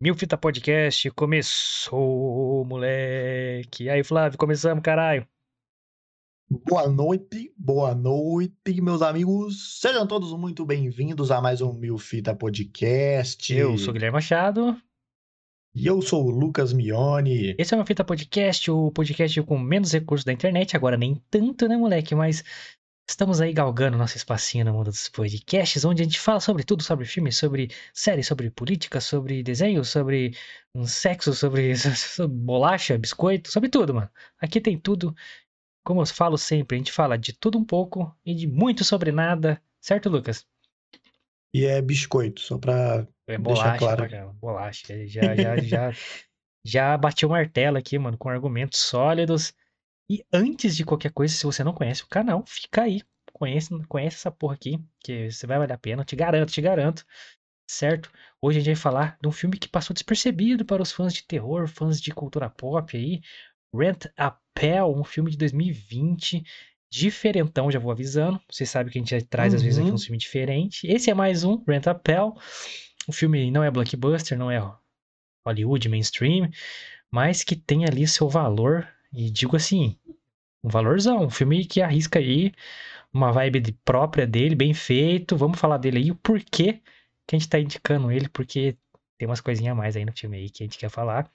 Mil Fita Podcast começou, moleque. E aí, Flávio, começamos, caralho. Boa noite, boa noite, meus amigos. Sejam todos muito bem-vindos a mais um Mil Fita Podcast. Eu sou o Guilherme Machado. E eu sou o Lucas Mione. Esse é o Mil Fita Podcast, o podcast com menos recursos da internet. Agora nem tanto, né, moleque? Mas Estamos aí galgando nosso espacinho no mundo dos podcasts, onde a gente fala sobre tudo, sobre filmes, sobre séries, sobre política, sobre desenho, sobre um sexo, sobre, sobre bolacha, biscoito, sobre tudo, mano. Aqui tem tudo. Como eu falo sempre, a gente fala de tudo um pouco e de muito sobre nada, certo, Lucas? E é biscoito, só pra é bolacha, deixar claro. Pra, bolacha. Já, já, já, já bati o martelo aqui, mano, com argumentos sólidos. E antes de qualquer coisa, se você não conhece o canal, fica aí. Conhece, conhece essa porra aqui, que você vai valer a pena, te garanto, te garanto. Certo? Hoje a gente vai falar de um filme que passou despercebido para os fãs de terror, fãs de cultura pop aí. Rent a Pell, um filme de 2020, diferentão, já vou avisando. Você sabe que a gente já traz uhum. às vezes aqui uhum. um filme diferente. Esse é mais um, Rent a Pell. O filme não é blockbuster, não é Hollywood mainstream, mas que tem ali seu valor e digo assim, um valorzão, um filme que arrisca aí uma vibe de, própria dele, bem feito. Vamos falar dele aí, o porquê que a gente tá indicando ele, porque tem umas coisinhas a mais aí no filme aí que a gente quer falar.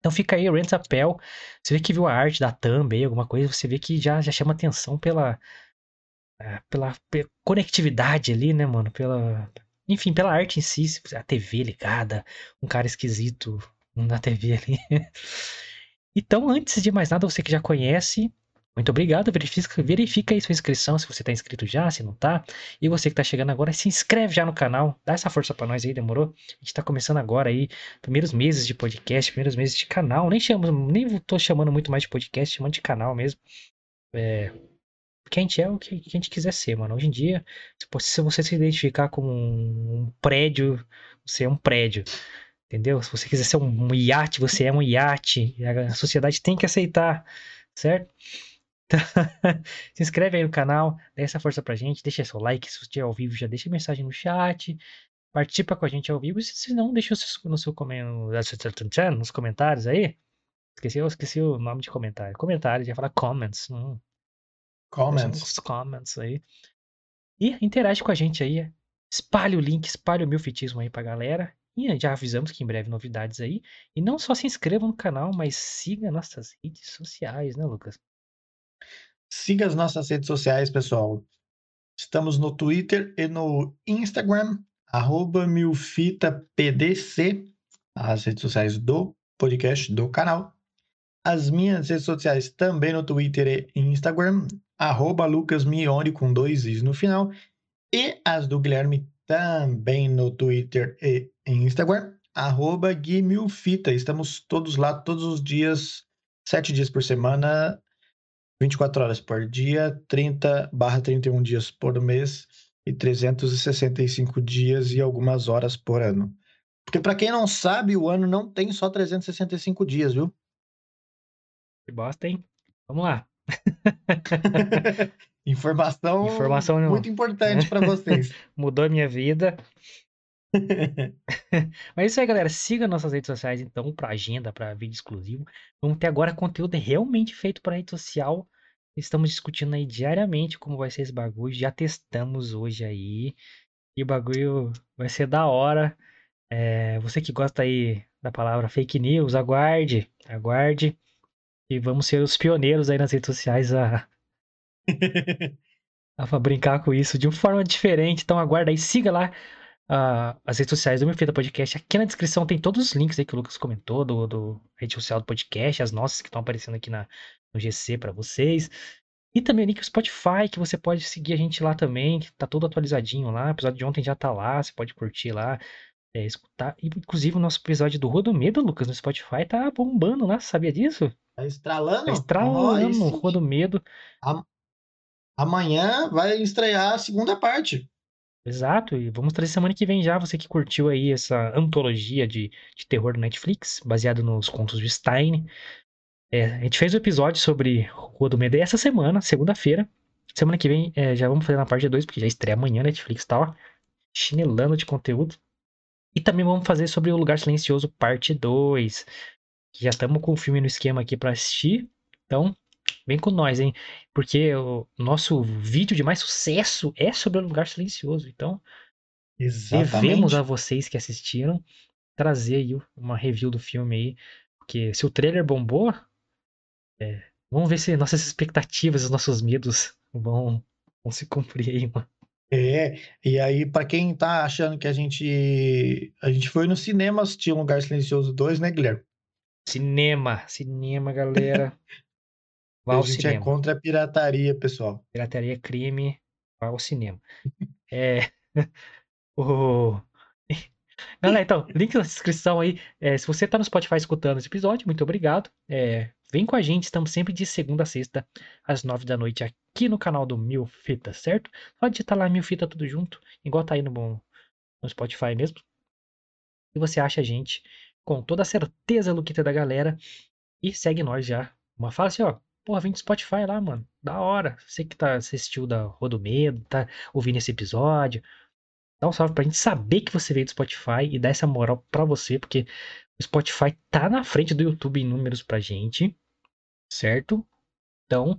Então fica aí, Rent a Pell. Você vê que viu a arte da thumb aí, alguma coisa, você vê que já, já chama atenção pela, é, pela, pela conectividade ali, né, mano? Pela, enfim, pela arte em si, a TV ligada, um cara esquisito na TV ali. Então, antes de mais nada, você que já conhece, muito obrigado. Verifica, verifica aí sua inscrição, se você está inscrito já, se não está. E você que está chegando agora, se inscreve já no canal. Dá essa força para nós aí, demorou? A gente está começando agora aí, primeiros meses de podcast, primeiros meses de canal. Nem chamo, nem tô chamando muito mais de podcast, chamando de canal mesmo. É, porque a gente é o que a gente quiser ser, mano. Hoje em dia, se você se identificar como um prédio, você é um prédio. Entendeu? Se você quiser ser um iate, você é um iate. A sociedade tem que aceitar, certo? Então, se inscreve aí no canal, dá essa força pra gente, deixa seu like, se você estiver ao vivo, já deixa mensagem no chat, participa com a gente ao vivo, se não, deixa no seu nos comentários aí. Esqueci, eu esqueci o nome de comentário. Comentário, já falar comments. Hum. Comments. Os comments aí. E interage com a gente aí. Espalhe o link, espalhe o meu fitismo aí pra galera. E já avisamos que em breve novidades aí. E não só se inscreva no canal, mas siga nossas redes sociais, né, Lucas? Siga as nossas redes sociais, pessoal. Estamos no Twitter e no Instagram, arroba milfitapdc, as redes sociais do podcast, do canal. As minhas redes sociais também no Twitter e Instagram, arroba lucasmione com dois is no final. E as do Guilherme também no Twitter e Instagram, arroba Guimilfita. Estamos todos lá todos os dias, sete dias por semana, 24 horas por dia, 30 barra 31 dias por mês e 365 dias e algumas horas por ano. Porque para quem não sabe, o ano não tem só 365 dias, viu? Que bosta, hein? Vamos lá. Informação, Informação muito importante para vocês. Mudou a minha vida. Mas é isso aí, galera. Siga nossas redes sociais, então, para agenda, para vídeo exclusivo. Vamos ter agora conteúdo realmente feito para rede social. Estamos discutindo aí diariamente como vai ser esse bagulho. Já testamos hoje aí. E o bagulho vai ser da hora. É, você que gosta aí da palavra fake news, aguarde, aguarde. E vamos ser os pioneiros aí nas redes sociais a, a brincar com isso de uma forma diferente. Então aguarda aí, siga lá uh, as redes sociais do Meu Feita Podcast. Aqui na descrição tem todos os links aí que o Lucas comentou, do, do rede social do podcast, as nossas que estão aparecendo aqui na, no GC para vocês. E também o link do Spotify, que você pode seguir a gente lá também, que tá todo atualizadinho lá. O episódio de ontem já tá lá, você pode curtir lá, é, escutar. E, inclusive, o nosso episódio do Rua do Medo, Lucas, no Spotify, tá bombando lá, sabia disso? Tá estralando? Tá estralando, oh, Rua do Medo. Amanhã vai estrear a segunda parte. Exato, e vamos trazer semana que vem já, você que curtiu aí essa antologia de, de terror do Netflix, baseado nos contos de Stein. É, a gente fez o um episódio sobre Rua do Medo essa semana, segunda-feira. Semana que vem é, já vamos fazer na parte 2, porque já estreia amanhã Netflix tá, ó, chinelando de conteúdo. E também vamos fazer sobre o Lugar Silencioso parte 2. Já estamos com o filme no esquema aqui para assistir. Então, vem com nós, hein? Porque o nosso vídeo de mais sucesso é sobre o Lugar Silencioso. Então, Exatamente. devemos a vocês que assistiram trazer aí uma review do filme aí. Porque se o trailer bombou, é, vamos ver se nossas expectativas, os nossos medos vão, vão se cumprir aí, mano. É, e aí, pra quem tá achando que a gente. A gente foi no cinema assistir Um Lugar Silencioso 2, né, Guilherme? Cinema, cinema, galera. Vá a ao gente é cinema. contra a pirataria, pessoal. Pirataria é crime, vá ao cinema. É. o... Galera, então, link na descrição aí. É, se você tá no Spotify escutando esse episódio, muito obrigado. É, vem com a gente, estamos sempre de segunda a sexta, às nove da noite, aqui no canal do Mil Fita, certo? Pode digitar lá Mil Fita tudo junto, igual tá aí no, no Spotify mesmo. E você acha a gente com toda a certeza, Luquita da galera. E segue nós já. Uma assim, ó. Porra, vem do Spotify lá, mano. Da hora. Você que tá assistiu da Rua do Medo, tá ouvindo esse episódio. Dá um salve pra gente saber que você veio do Spotify e dar essa moral pra você, porque o Spotify tá na frente do YouTube em números pra gente, certo? Então,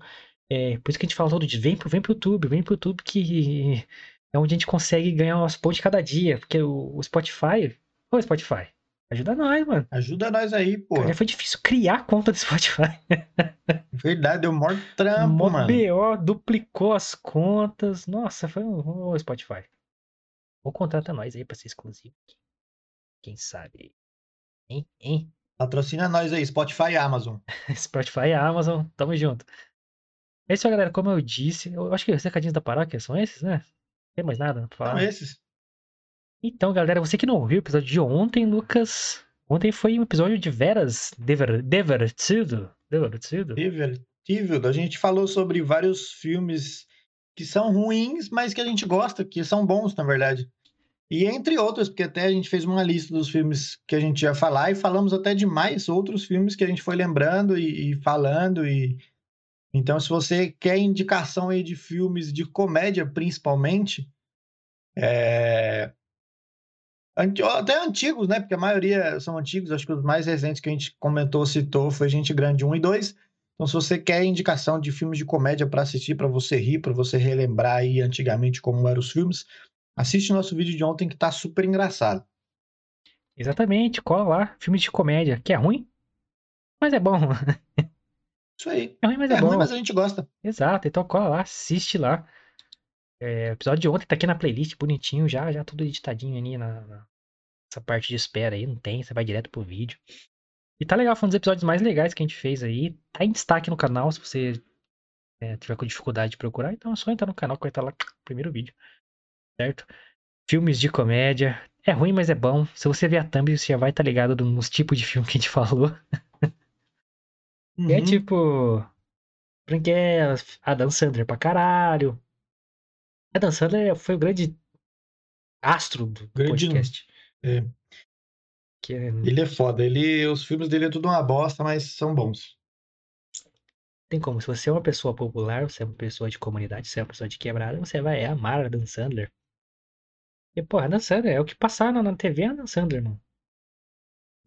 é por isso que a gente fala todo dia, vem pro, vem pro YouTube, vem pro YouTube que é onde a gente consegue ganhar umas pontos cada dia, porque o, o Spotify, ô Spotify, ajuda nós, mano. Ajuda nós aí, pô. Cara, foi difícil criar a conta do Spotify. Verdade, deu maior trampo, Mó mano. BO, duplicou as contas. Nossa, foi um ô, Spotify. Ou contrata nós aí pra ser exclusivo. Quem sabe? Hein? Hein? Patrocina nós aí, Spotify e Amazon. Spotify e Amazon, tamo junto. É isso aí, galera. Como eu disse, eu acho que os recadinhos da paróquia são esses, né? Não tem mais nada pra São falar. esses. Então, galera, você que não ouviu o episódio de ontem, Lucas. Ontem foi um episódio de veras diver- divertido. Divertido. Divertível. A gente falou sobre vários filmes que são ruins, mas que a gente gosta, que são bons, na verdade. E entre outros, porque até a gente fez uma lista dos filmes que a gente ia falar e falamos até de mais outros filmes que a gente foi lembrando e, e falando. E então, se você quer indicação aí de filmes de comédia, principalmente, é, até antigos, né? Porque a maioria são antigos. Acho que os mais recentes que a gente comentou, citou, foi Gente Grande 1 e 2. Então, se você quer indicação de filmes de comédia para assistir, para você rir, para você relembrar aí antigamente como eram os filmes, assiste o nosso vídeo de ontem que tá super engraçado. Exatamente, cola lá. Filme de comédia, que é ruim, mas é bom. Isso aí. É ruim, mas É é, bom. ruim, mas a gente gosta. Exato, então cola lá, assiste lá. É, o episódio de ontem tá aqui na playlist, bonitinho, já, já tudo editadinho ali na, na- nessa parte de espera aí, não tem, você vai direto pro vídeo. E tá legal, foi um dos episódios mais legais que a gente fez aí. Tá em destaque no canal, se você é, tiver com dificuldade de procurar, então é só entrar no canal que vai estar lá, primeiro vídeo. Certo? Filmes de comédia. É ruim, mas é bom. Se você ver a thumb, você já vai estar ligado do- nos tipos de filme que a gente falou. É Uhum. tipo. Branquelas, Adam Sandler pra caralho. Adam Sandler foi o grande astro do, Grande- podcast. é. Que é- Ele é foda. Ele, os filmes dele é tudo uma bosta, mas são bons. tem como, se você é uma pessoa popular, você é uma pessoa de comunidade, você é uma pessoa de quebrada, você vai amar Adam Sandler. E, pô, Adam Sandler é o que passar na, na TV é Adam Sandler, mano.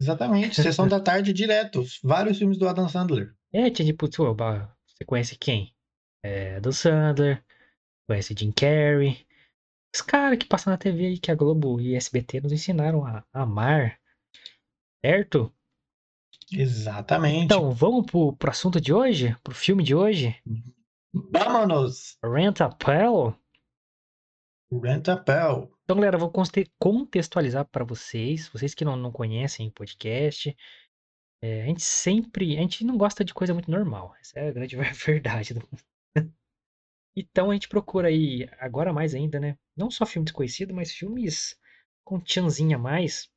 Exatamente. Sessão da tarde direto. Vários filmes do Adam Sandler. É, tinha tipo, você conhece quem? É, Adam Sandler, conhece Jim Carrey. Os caras que passam na TV aí que a Globo e SBT nos ensinaram a amar. Certo? Exatamente. Então, vamos pro, pro assunto de hoje? Pro filme de hoje? Vámonos! Rent a Pal? Rent a Pell. Então, galera, eu vou contextualizar para vocês, vocês que não, não conhecem o podcast. é, a gente sempre, a gente não gosta de coisa muito normal. Essa é a grande verdade. do- Então a gente procura aí, agora mais ainda, né? Não só filme desconhecido, mas filmes com tchanzinha a mais.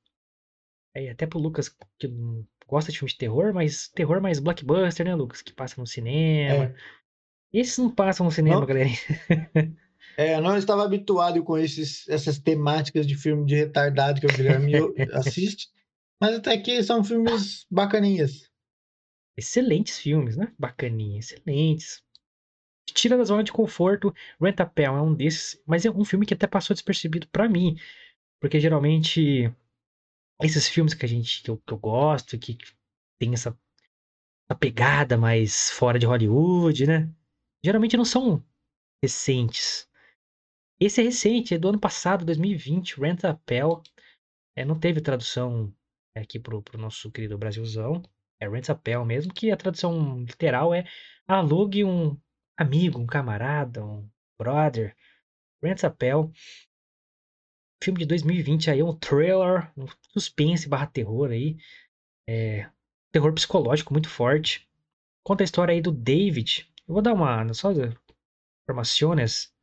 É, até pro Lucas, que não gosta de filme de terror, mas terror mais blockbuster, né, Lucas? Que passa no cinema. É. Esses não passam no cinema, Não. galera. É, eu não estava habituado com esses, essas temáticas de filme de retardado que o Guilherme assiste, mas até que são filmes bacaninhas. Excelentes filmes, né? Bacaninha, excelentes. Tira da zona de conforto, Rent a Pal é um desses, mas é um filme que até passou despercebido pra mim, porque geralmente esses filmes que a gente que eu, que eu gosto, que tem essa, essa pegada mais fora de Hollywood, né? Geralmente não são recentes. Esse é recente, é do ano passado, 2020, Rent a Pell. É, não teve tradução aqui pro, pro nosso querido Brasilzão. É Rent a Pell mesmo, que a tradução literal é alugue um amigo, um camarada, um brother. Rent a Pell. Filme de 2020 aí, um trailer, um suspense barra terror aí. É, terror psicológico muito forte. Conta a história aí do David. Eu vou dar uma só informações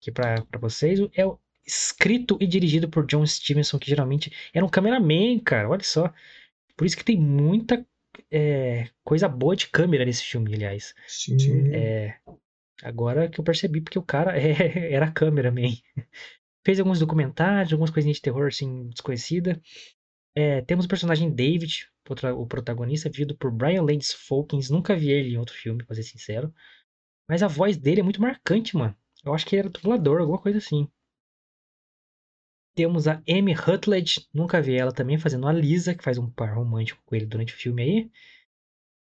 aqui para vocês. É escrito e dirigido por John Stevenson, que geralmente era um cameraman, cara. Olha só. Por isso que tem muita é, coisa boa de câmera nesse filme, aliás. Sim. É, agora que eu percebi, porque o cara é, era cameraman. Fez alguns documentários, algumas coisinhas de terror, assim, desconhecida. É, temos o personagem David, o protagonista, vivido por Brian Lance Folkens. Nunca vi ele em outro filme, pra ser sincero. Mas a voz dele é muito marcante, mano. Eu acho que ele era dublador, alguma coisa assim. Temos a Amy Rutledge, nunca vi ela também fazendo a Lisa, que faz um par romântico com ele durante o filme aí.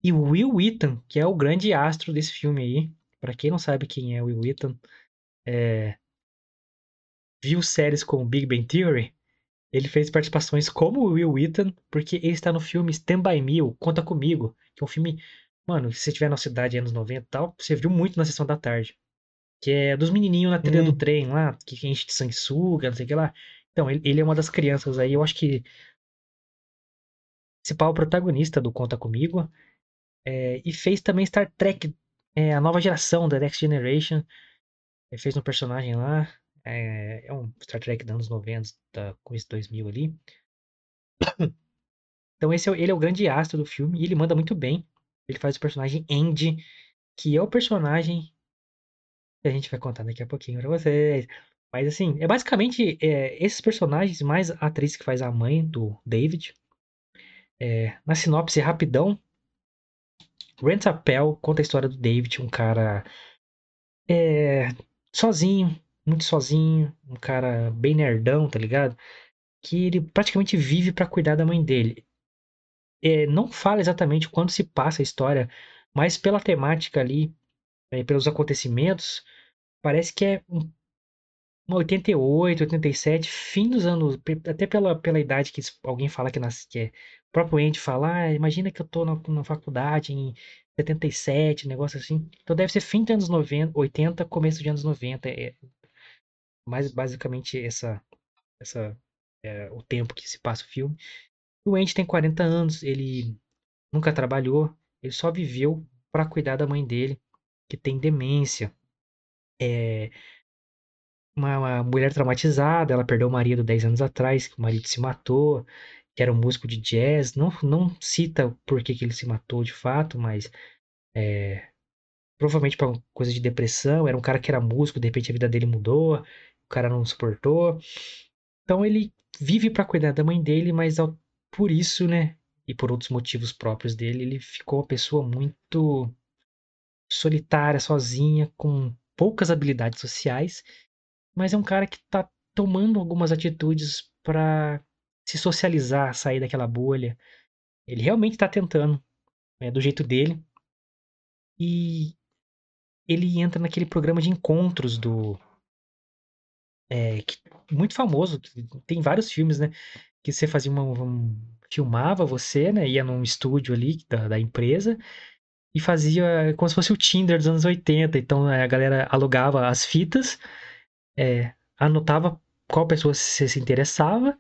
E o Will Wheaton, que é o grande astro desse filme aí. Para quem não sabe quem é o Will Wheaton, é... viu séries como Big Bang Theory, ele fez participações como o Will Wheaton, porque ele está no filme Stand By Me, Conta Comigo, que é um filme, mano, se você tiver na cidade anos 90 e tal, você viu muito na sessão da tarde. Que é dos menininhos na trilha hum. do trem lá, que enche de sanguessuga, não sei o que lá. Então, ele, ele é uma das crianças aí, eu acho que principal protagonista do Conta Comigo. É, e fez também Star Trek, é, a nova geração da Next Generation. Ele fez um personagem lá. É, é um Star Trek dos anos 90, da começo 2000 ali. Então esse é, ele é o grande astro do filme e ele manda muito bem. Ele faz o personagem Andy, que é o personagem que a gente vai contar daqui a pouquinho pra vocês. Mas assim, é basicamente é, esses personagens, mais a atriz que faz a mãe do David. É, na sinopse rapidão, Rent a conta a história do David, um cara é, sozinho, muito sozinho, um cara bem nerdão, tá ligado? Que ele praticamente vive para cuidar da mãe dele. É, não fala exatamente quando se passa a história, mas pela temática ali, é, pelos acontecimentos, parece que é um, 88, 87, fim dos anos, até pela, pela idade que alguém fala que, nasce, que é, próprio Andy fala, ah, imagina que eu tô na, na faculdade em 77, negócio assim. Então deve ser fim dos anos 90, 80, começo de anos 90. É, mais basicamente essa, essa é, o tempo que se passa o filme. O Andy tem 40 anos, ele nunca trabalhou, ele só viveu para cuidar da mãe dele, que tem demência. É uma, uma, mulher traumatizada, ela perdeu o marido 10 anos atrás, que o marido se matou, que era um músico de jazz. Não, não cita por que, que ele se matou de fato, mas é, provavelmente por coisa de depressão. Era um cara que era músico, de repente a vida dele mudou o cara não suportou. Então ele vive para cuidar da mãe dele, mas por isso, né, e por outros motivos próprios dele, ele ficou uma pessoa muito solitária, sozinha, com poucas habilidades sociais, mas é um cara que tá tomando algumas atitudes para se socializar, sair daquela bolha. Ele realmente tá tentando, né, do jeito dele. E ele entra naquele programa de encontros do é, que, muito famoso, tem vários filmes, né? Que você fazia uma, um, filmava você, né? Ia num estúdio ali da, da empresa e fazia como se fosse o Tinder dos anos 80. Então a galera alugava as fitas, é, anotava qual pessoa se, se interessava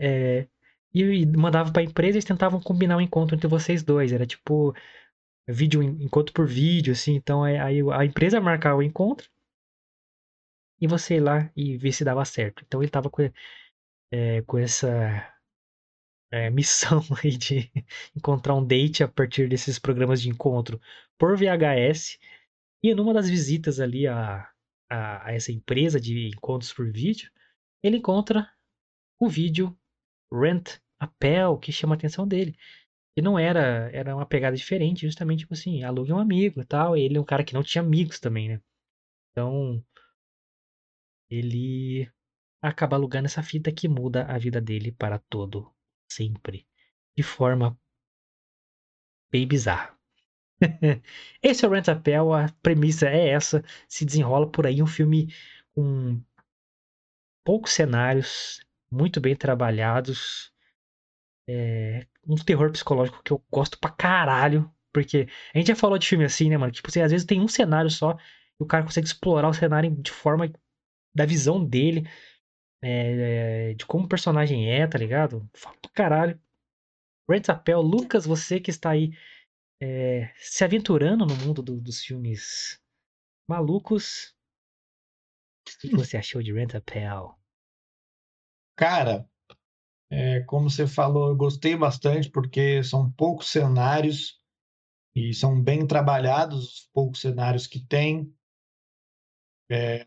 é, e, mandava para a empresa e eles tentavam combinar um encontro entre vocês dois. Era tipo vídeo encontro por vídeo, assim. Então aí a empresa marcava o encontro e você ir lá e ver se dava certo. Então ele tava com, é, com essa é, missão aí de encontrar um date a partir desses programas de encontro por VHS. E numa das visitas ali a, a, a essa empresa de encontros por vídeo, ele encontra o vídeo Rent a Pell, que chama a atenção dele. E não era, era uma pegada diferente, justamente tipo assim, alugue um amigo e tal. Ele é um cara que não tinha amigos também, né? Então, ele acaba alugando essa fita que muda a vida dele para todo sempre, de forma bem bizarra. Esse é o Rent a Pel, a premissa é essa, se desenrola por aí um filme com poucos cenários, muito bem trabalhados, é, um terror psicológico que eu gosto pra caralho, porque a gente já falou de filme assim, né, mano? Tipo assim, às vezes tem um cenário só e o cara consegue explorar o cenário de forma da visão dele, é, de como o personagem é, tá ligado? Fala pra caralho. Rent a Pel, Lucas, você que está aí é, se aventurando no mundo do, dos filmes malucos, o que você achou de Rent a Pel? Cara, é, como você falou, eu gostei bastante porque são poucos cenários e são bem trabalhados os poucos cenários que tem. É,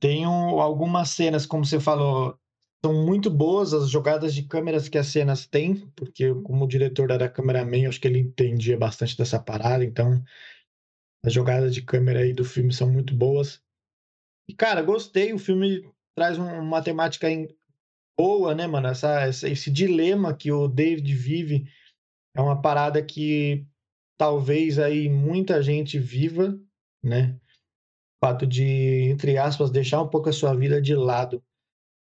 tem um, algumas cenas, como você falou, são muito boas as jogadas de câmeras que as cenas têm, porque como o diretor era cameraman, acho que ele entendia bastante dessa parada, então as jogadas de câmera aí do filme são muito boas. E, cara, gostei, o filme traz uma temática boa, né, mano? Essa, esse dilema que o David vive é uma parada que talvez aí muita gente viva, né? O fato de, entre aspas, deixar um pouco a sua vida de lado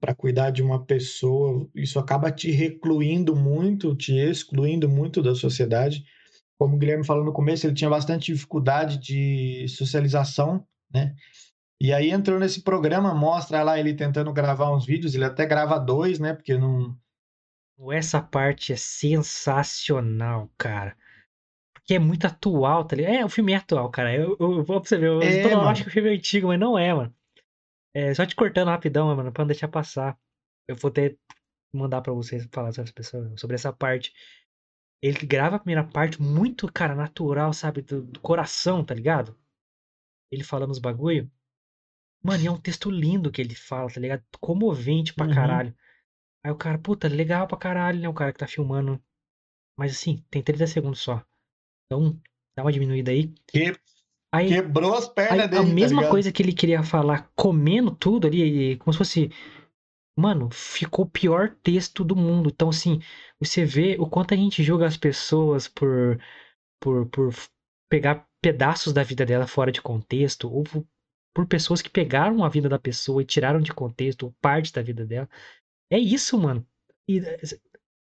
para cuidar de uma pessoa, isso acaba te recluindo muito, te excluindo muito da sociedade. Como o Guilherme falou no começo, ele tinha bastante dificuldade de socialização, né? E aí entrou nesse programa, mostra lá ele tentando gravar uns vídeos, ele até grava dois, né? Porque não. Essa parte é sensacional, cara. Porque é muito atual, tá ligado? É, o filme é atual, cara. Eu, eu, eu vou pra você ver. Eu, É, eu acho que o filme é antigo, mas não é, mano. É, só te cortando rapidão, mano, pra não deixar passar. Eu vou ter mandar pra vocês falar sobre essa, pessoa, sobre essa parte. Ele grava a primeira parte muito, cara, natural, sabe? Do, do coração, tá ligado? Ele falando os bagulho. Mano, e é um texto lindo que ele fala, tá ligado? Comovente pra Uhum. caralho. Aí o cara, puta, legal pra caralho, né? O cara que tá filmando. Mas assim, tem 30 segundos só. Então, dá uma diminuída aí. Que, Aí, quebrou as aí pernas a dele, tá mesma ligado? coisa que ele queria falar comendo tudo ali, como se fosse. Mano, ficou o pior texto do mundo. Então, assim, você vê o quanto a gente julga as pessoas por, por, por pegar pedaços da vida dela fora de contexto, ou por, por pessoas que pegaram a vida da pessoa e tiraram de contexto, ou parte da vida dela. É isso, mano. E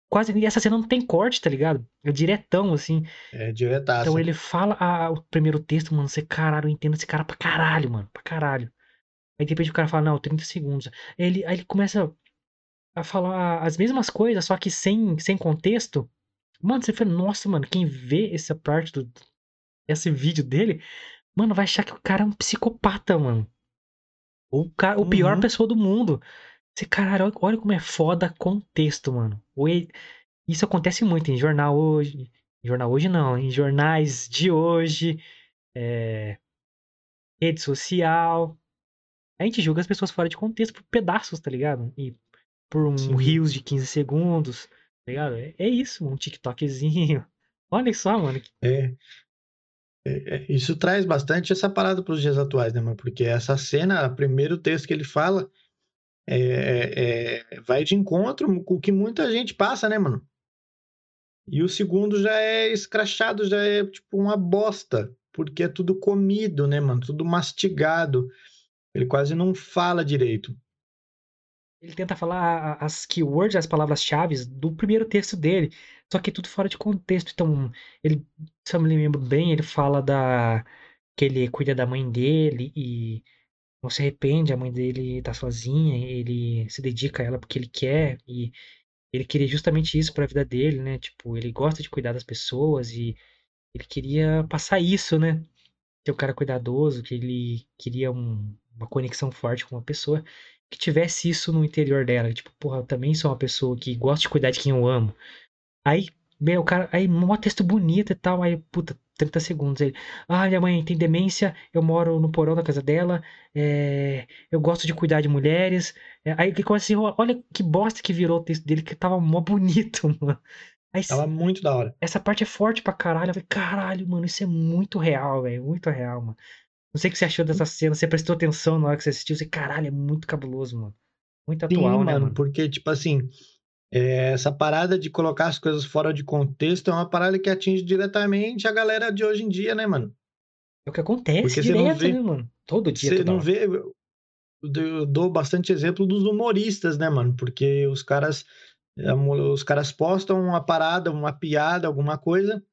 quase essa cena não tem corte, tá ligado? É diretão, assim. É diretaço. Então ele fala a- o primeiro texto, mano, você, caralho, eu entendo esse cara pra caralho, mano, pra caralho. Aí de repente o cara fala, não, 30 segundos. Ele, aí ele começa a falar as mesmas coisas, só que sem, sem contexto. Mano, você fala, nossa, mano, quem vê essa parte do. Esse vídeo dele, mano, vai achar que o cara é um psicopata, mano. O, cara, o pior Uhum. pessoa do mundo. Você, caralho, olha- como é foda contexto, mano. Isso acontece muito em jornal hoje. Jornal hoje não, em jornais de hoje, é, rede social. A gente julga as pessoas fora de contexto por pedaços, tá ligado? E por um Sim. rios de 15 segundos, tá ligado? É, é isso, um TikTokzinho. Olha só, mano. É. É, é, Isso traz bastante essa parada para os dias atuais, né, mano? Porque essa cena, o primeiro texto que ele fala, é, é- é- vai de encontro com o que muita gente passa, né, mano? E o segundo já é escrachado, já é tipo uma bosta, porque é tudo comido, né, mano? Tudo mastigado. Ele quase não fala direito. Ele tenta falar as keywords, as palavras-chave do primeiro texto dele, só que é tudo fora de contexto. Então, ele, se eu me lembro bem, ele fala da que ele cuida da mãe dele e não se arrepende, a mãe dele tá sozinha, ele se dedica a ela porque ele quer e ele queria justamente isso pra vida dele, né? Tipo, ele gosta de cuidar das pessoas e ele queria passar isso, né? Ser um cara cuidadoso, que ele queria um- uma conexão forte com uma pessoa que tivesse isso no interior dela. Tipo, porra, eu também sou uma pessoa que gosta de cuidar de quem eu amo. Aí, meu, cara, aí, mó texto bonito e tal, aí, puta, 30 segundos. Ele, ah, minha mãe tem demência, eu moro no porão da casa dela, é, eu gosto de cuidar de mulheres. É, aí que começa assim, olha que bosta que virou o texto dele, que tava mó bonito, mano. Aí, Tava muito da hora. essa parte é forte pra caralho. Eu falei, caralho, mano, isso é muito real, velho. Muito real, mano. Não sei o que você achou dessa cena, você prestou atenção na hora que você assistiu, você, caralho, é muito cabuloso, mano. Muito Sim, atual, né, mano, mano? porque, tipo assim, é, essa parada de colocar as coisas fora de contexto é uma parada que atinge diretamente a galera de hoje em dia, né, mano? É o que acontece Porque direto, vê- né, mano? Todo dia, Você não hora. vê. Eu dou bastante exemplo dos humoristas, né, mano? Porque os caras, é, os caras postam uma parada, uma piada, alguma coisa,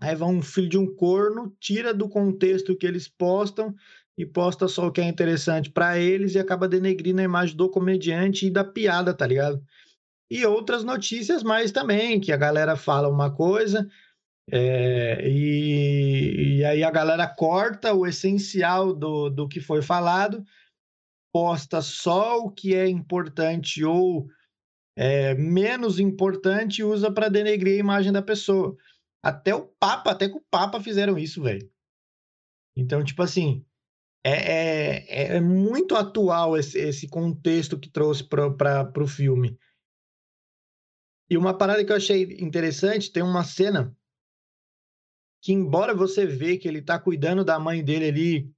aí vai um filho de um corno, tira do contexto que eles postam e posta só o que é interessante pra eles e acaba denegrindo a imagem do comediante e da piada, tá ligado? E outras notícias mais também, que a galera fala uma coisa, é, e, e aí a galera corta o essencial do, do que foi falado, posta só o que é importante ou é, menos importante e usa para denegrir a imagem da pessoa. Até o Papa, até com o Papa fizeram isso, velho. Então, tipo assim, é, é, é muito atual esse, esse contexto que trouxe para o filme. E uma parada que eu achei interessante, tem uma cena que, embora você vê que ele tá cuidando da mãe dele ali,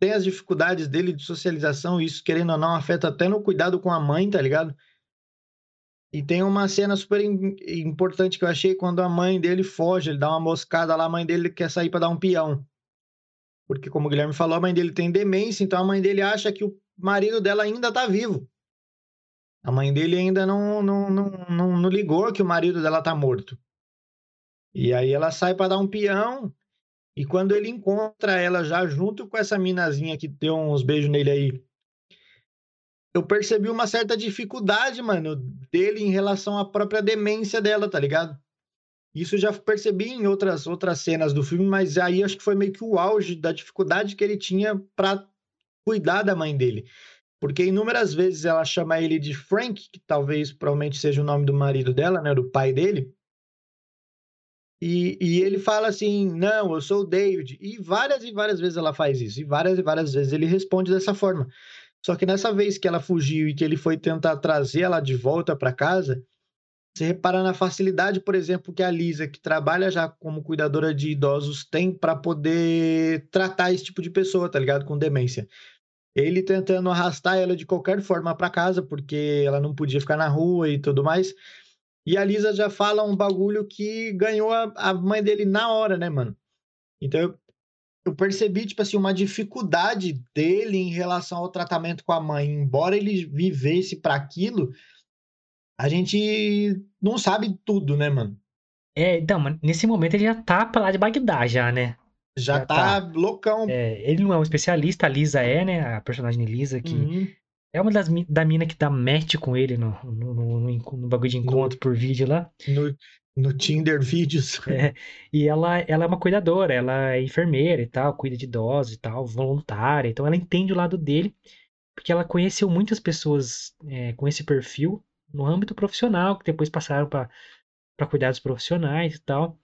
tem as dificuldades dele de socialização, isso, querendo ou não, afeta até no cuidado com a mãe, tá ligado? E tem uma cena super im- importante que eu achei quando a mãe dele foge, ele dá uma moscada lá, a mãe dele quer sair para dar um peão. Porque, como o Guilherme falou, a mãe dele tem demência, então a mãe dele acha que o marido dela ainda tá vivo. A mãe dele ainda não, não, não, não, não ligou que o marido dela tá morto. E aí ela sai para dar um peão, e quando ele encontra ela já junto com essa minazinha que deu uns beijos nele aí, eu percebi uma certa dificuldade, mano, dele em relação à própria demência dela, tá ligado? Isso eu já percebi em outras, outras cenas do filme, mas aí acho que foi meio que o auge da dificuldade que ele tinha para cuidar da mãe dele. Porque inúmeras vezes ela chama ele de Frank, que talvez provavelmente seja o nome do marido dela, né, do pai dele. E, e ele fala assim: Não, eu sou o David. E várias e várias vezes ela faz isso. E várias e várias vezes ele responde dessa forma. Só que nessa vez que ela fugiu e que ele foi tentar trazer ela de volta para casa, você repara na facilidade, por exemplo, que a Lisa, que trabalha já como cuidadora de idosos, tem para poder tratar esse tipo de pessoa, tá ligado? Com demência. Ele tentando arrastar ela de qualquer forma para casa, porque ela não podia ficar na rua e tudo mais. E a Lisa já fala um bagulho que ganhou a, a mãe dele na hora, né, mano? Então eu, eu percebi, tipo assim, uma dificuldade dele em relação ao tratamento com a mãe. Embora ele vivesse para aquilo, a gente não sabe tudo, né, mano? É, então, nesse momento ele já tá pra lá de Bagdá, já, né? Já, Já tá, tá. loucão. É, ele não é um especialista, a Lisa é, né? A personagem Lisa, que Uhum. é uma das da mina que dá match com ele no, no, no, no no bagulho de encontro por vídeo lá. No, no Tinder Vídeos. É, e ela, ela é uma cuidadora, ela é enfermeira e tal, cuida de idosos e tal, voluntária. Então ela entende o lado dele, porque ela conheceu muitas pessoas é, com esse perfil no âmbito profissional, que depois passaram para cuidar dos profissionais e tal.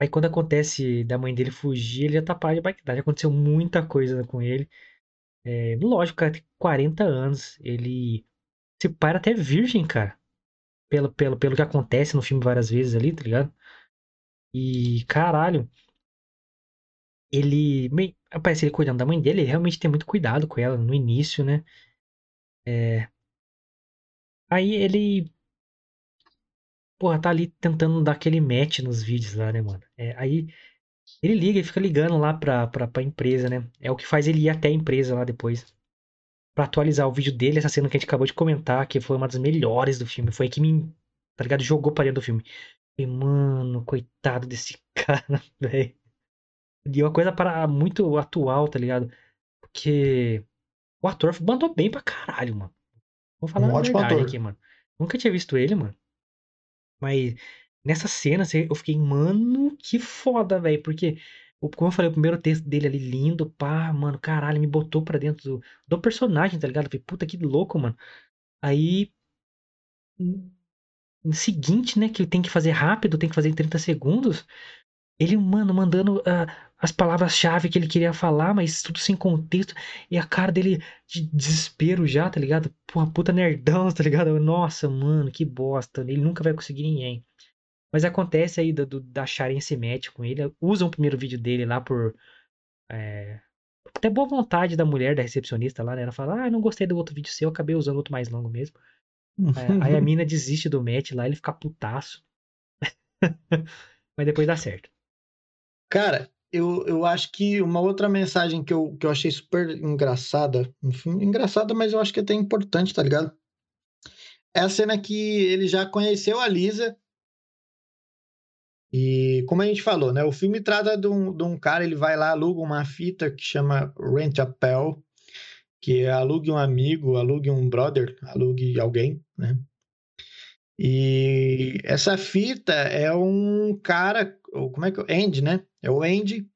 Aí quando acontece da mãe dele fugir, ele já tá pai de Bagdá. Já aconteceu muita coisa com ele. É, lógico, cara tem 40 anos. Ele. Esse pai era até virgem, cara. Pelo, pelo, pelo que acontece no filme várias vezes ali, tá ligado? E, caralho. Ele. Aparece ele cuidando da mãe dele. Ele realmente tem muito cuidado com ela no início, né? É. Aí ele. Porra, tá ali tentando dar aquele match nos vídeos lá, né, mano? É, aí ele liga e fica ligando lá pra, pra, pra empresa, né? É o que faz ele ir até a empresa lá depois. Pra atualizar o vídeo dele, essa cena que a gente acabou de comentar, que foi uma das melhores do filme. Foi a que me, tá ligado? Jogou pra dentro do filme. E, mano, coitado desse cara, velho. E uma coisa para muito atual, tá ligado? Porque o ator mandou bem pra caralho, mano. Vou falar Um ótimo ator. aqui, mano. Nunca tinha visto ele, mano. Mas nessa cena assim, eu fiquei, mano, que foda, velho. Porque, como eu falei, o primeiro texto dele ali lindo, pá, mano, caralho, me botou pra dentro do, do personagem, tá ligado? Eu falei, puta que louco, mano. Aí, no seguinte, né, que tem que fazer rápido, tem que fazer em 30 segundos, ele, mano, mandando ah, as palavras-chave que ele queria falar, mas tudo sem contexto, e a cara dele de desespero já, tá ligado? Porra, puta nerdão, tá ligado? Nossa, mano, que bosta, ele nunca vai conseguir ninguém. Mas acontece aí do, do, da acharem esse match com ele, usam o primeiro vídeo dele lá por É, até boa vontade da mulher, da recepcionista lá, né? Ela fala, ah, não gostei do outro vídeo seu, acabei usando outro mais longo mesmo. É, aí a mina desiste do match lá, ele fica putaço. Mas depois dá certo. Cara, eu, eu acho que uma outra mensagem que eu, que eu achei super engraçada, enfim, engraçada, mas eu acho que é até importante, tá ligado? É a cena que ele já conheceu a Lisa. E como a gente falou, né? O filme trata de um, de um cara, ele vai lá, aluga uma fita que chama Rent a Pal, que é alugue um amigo, alugue um brother, alugue alguém, né? E essa fita é um cara, como é que é? Andy, né? É o Andy.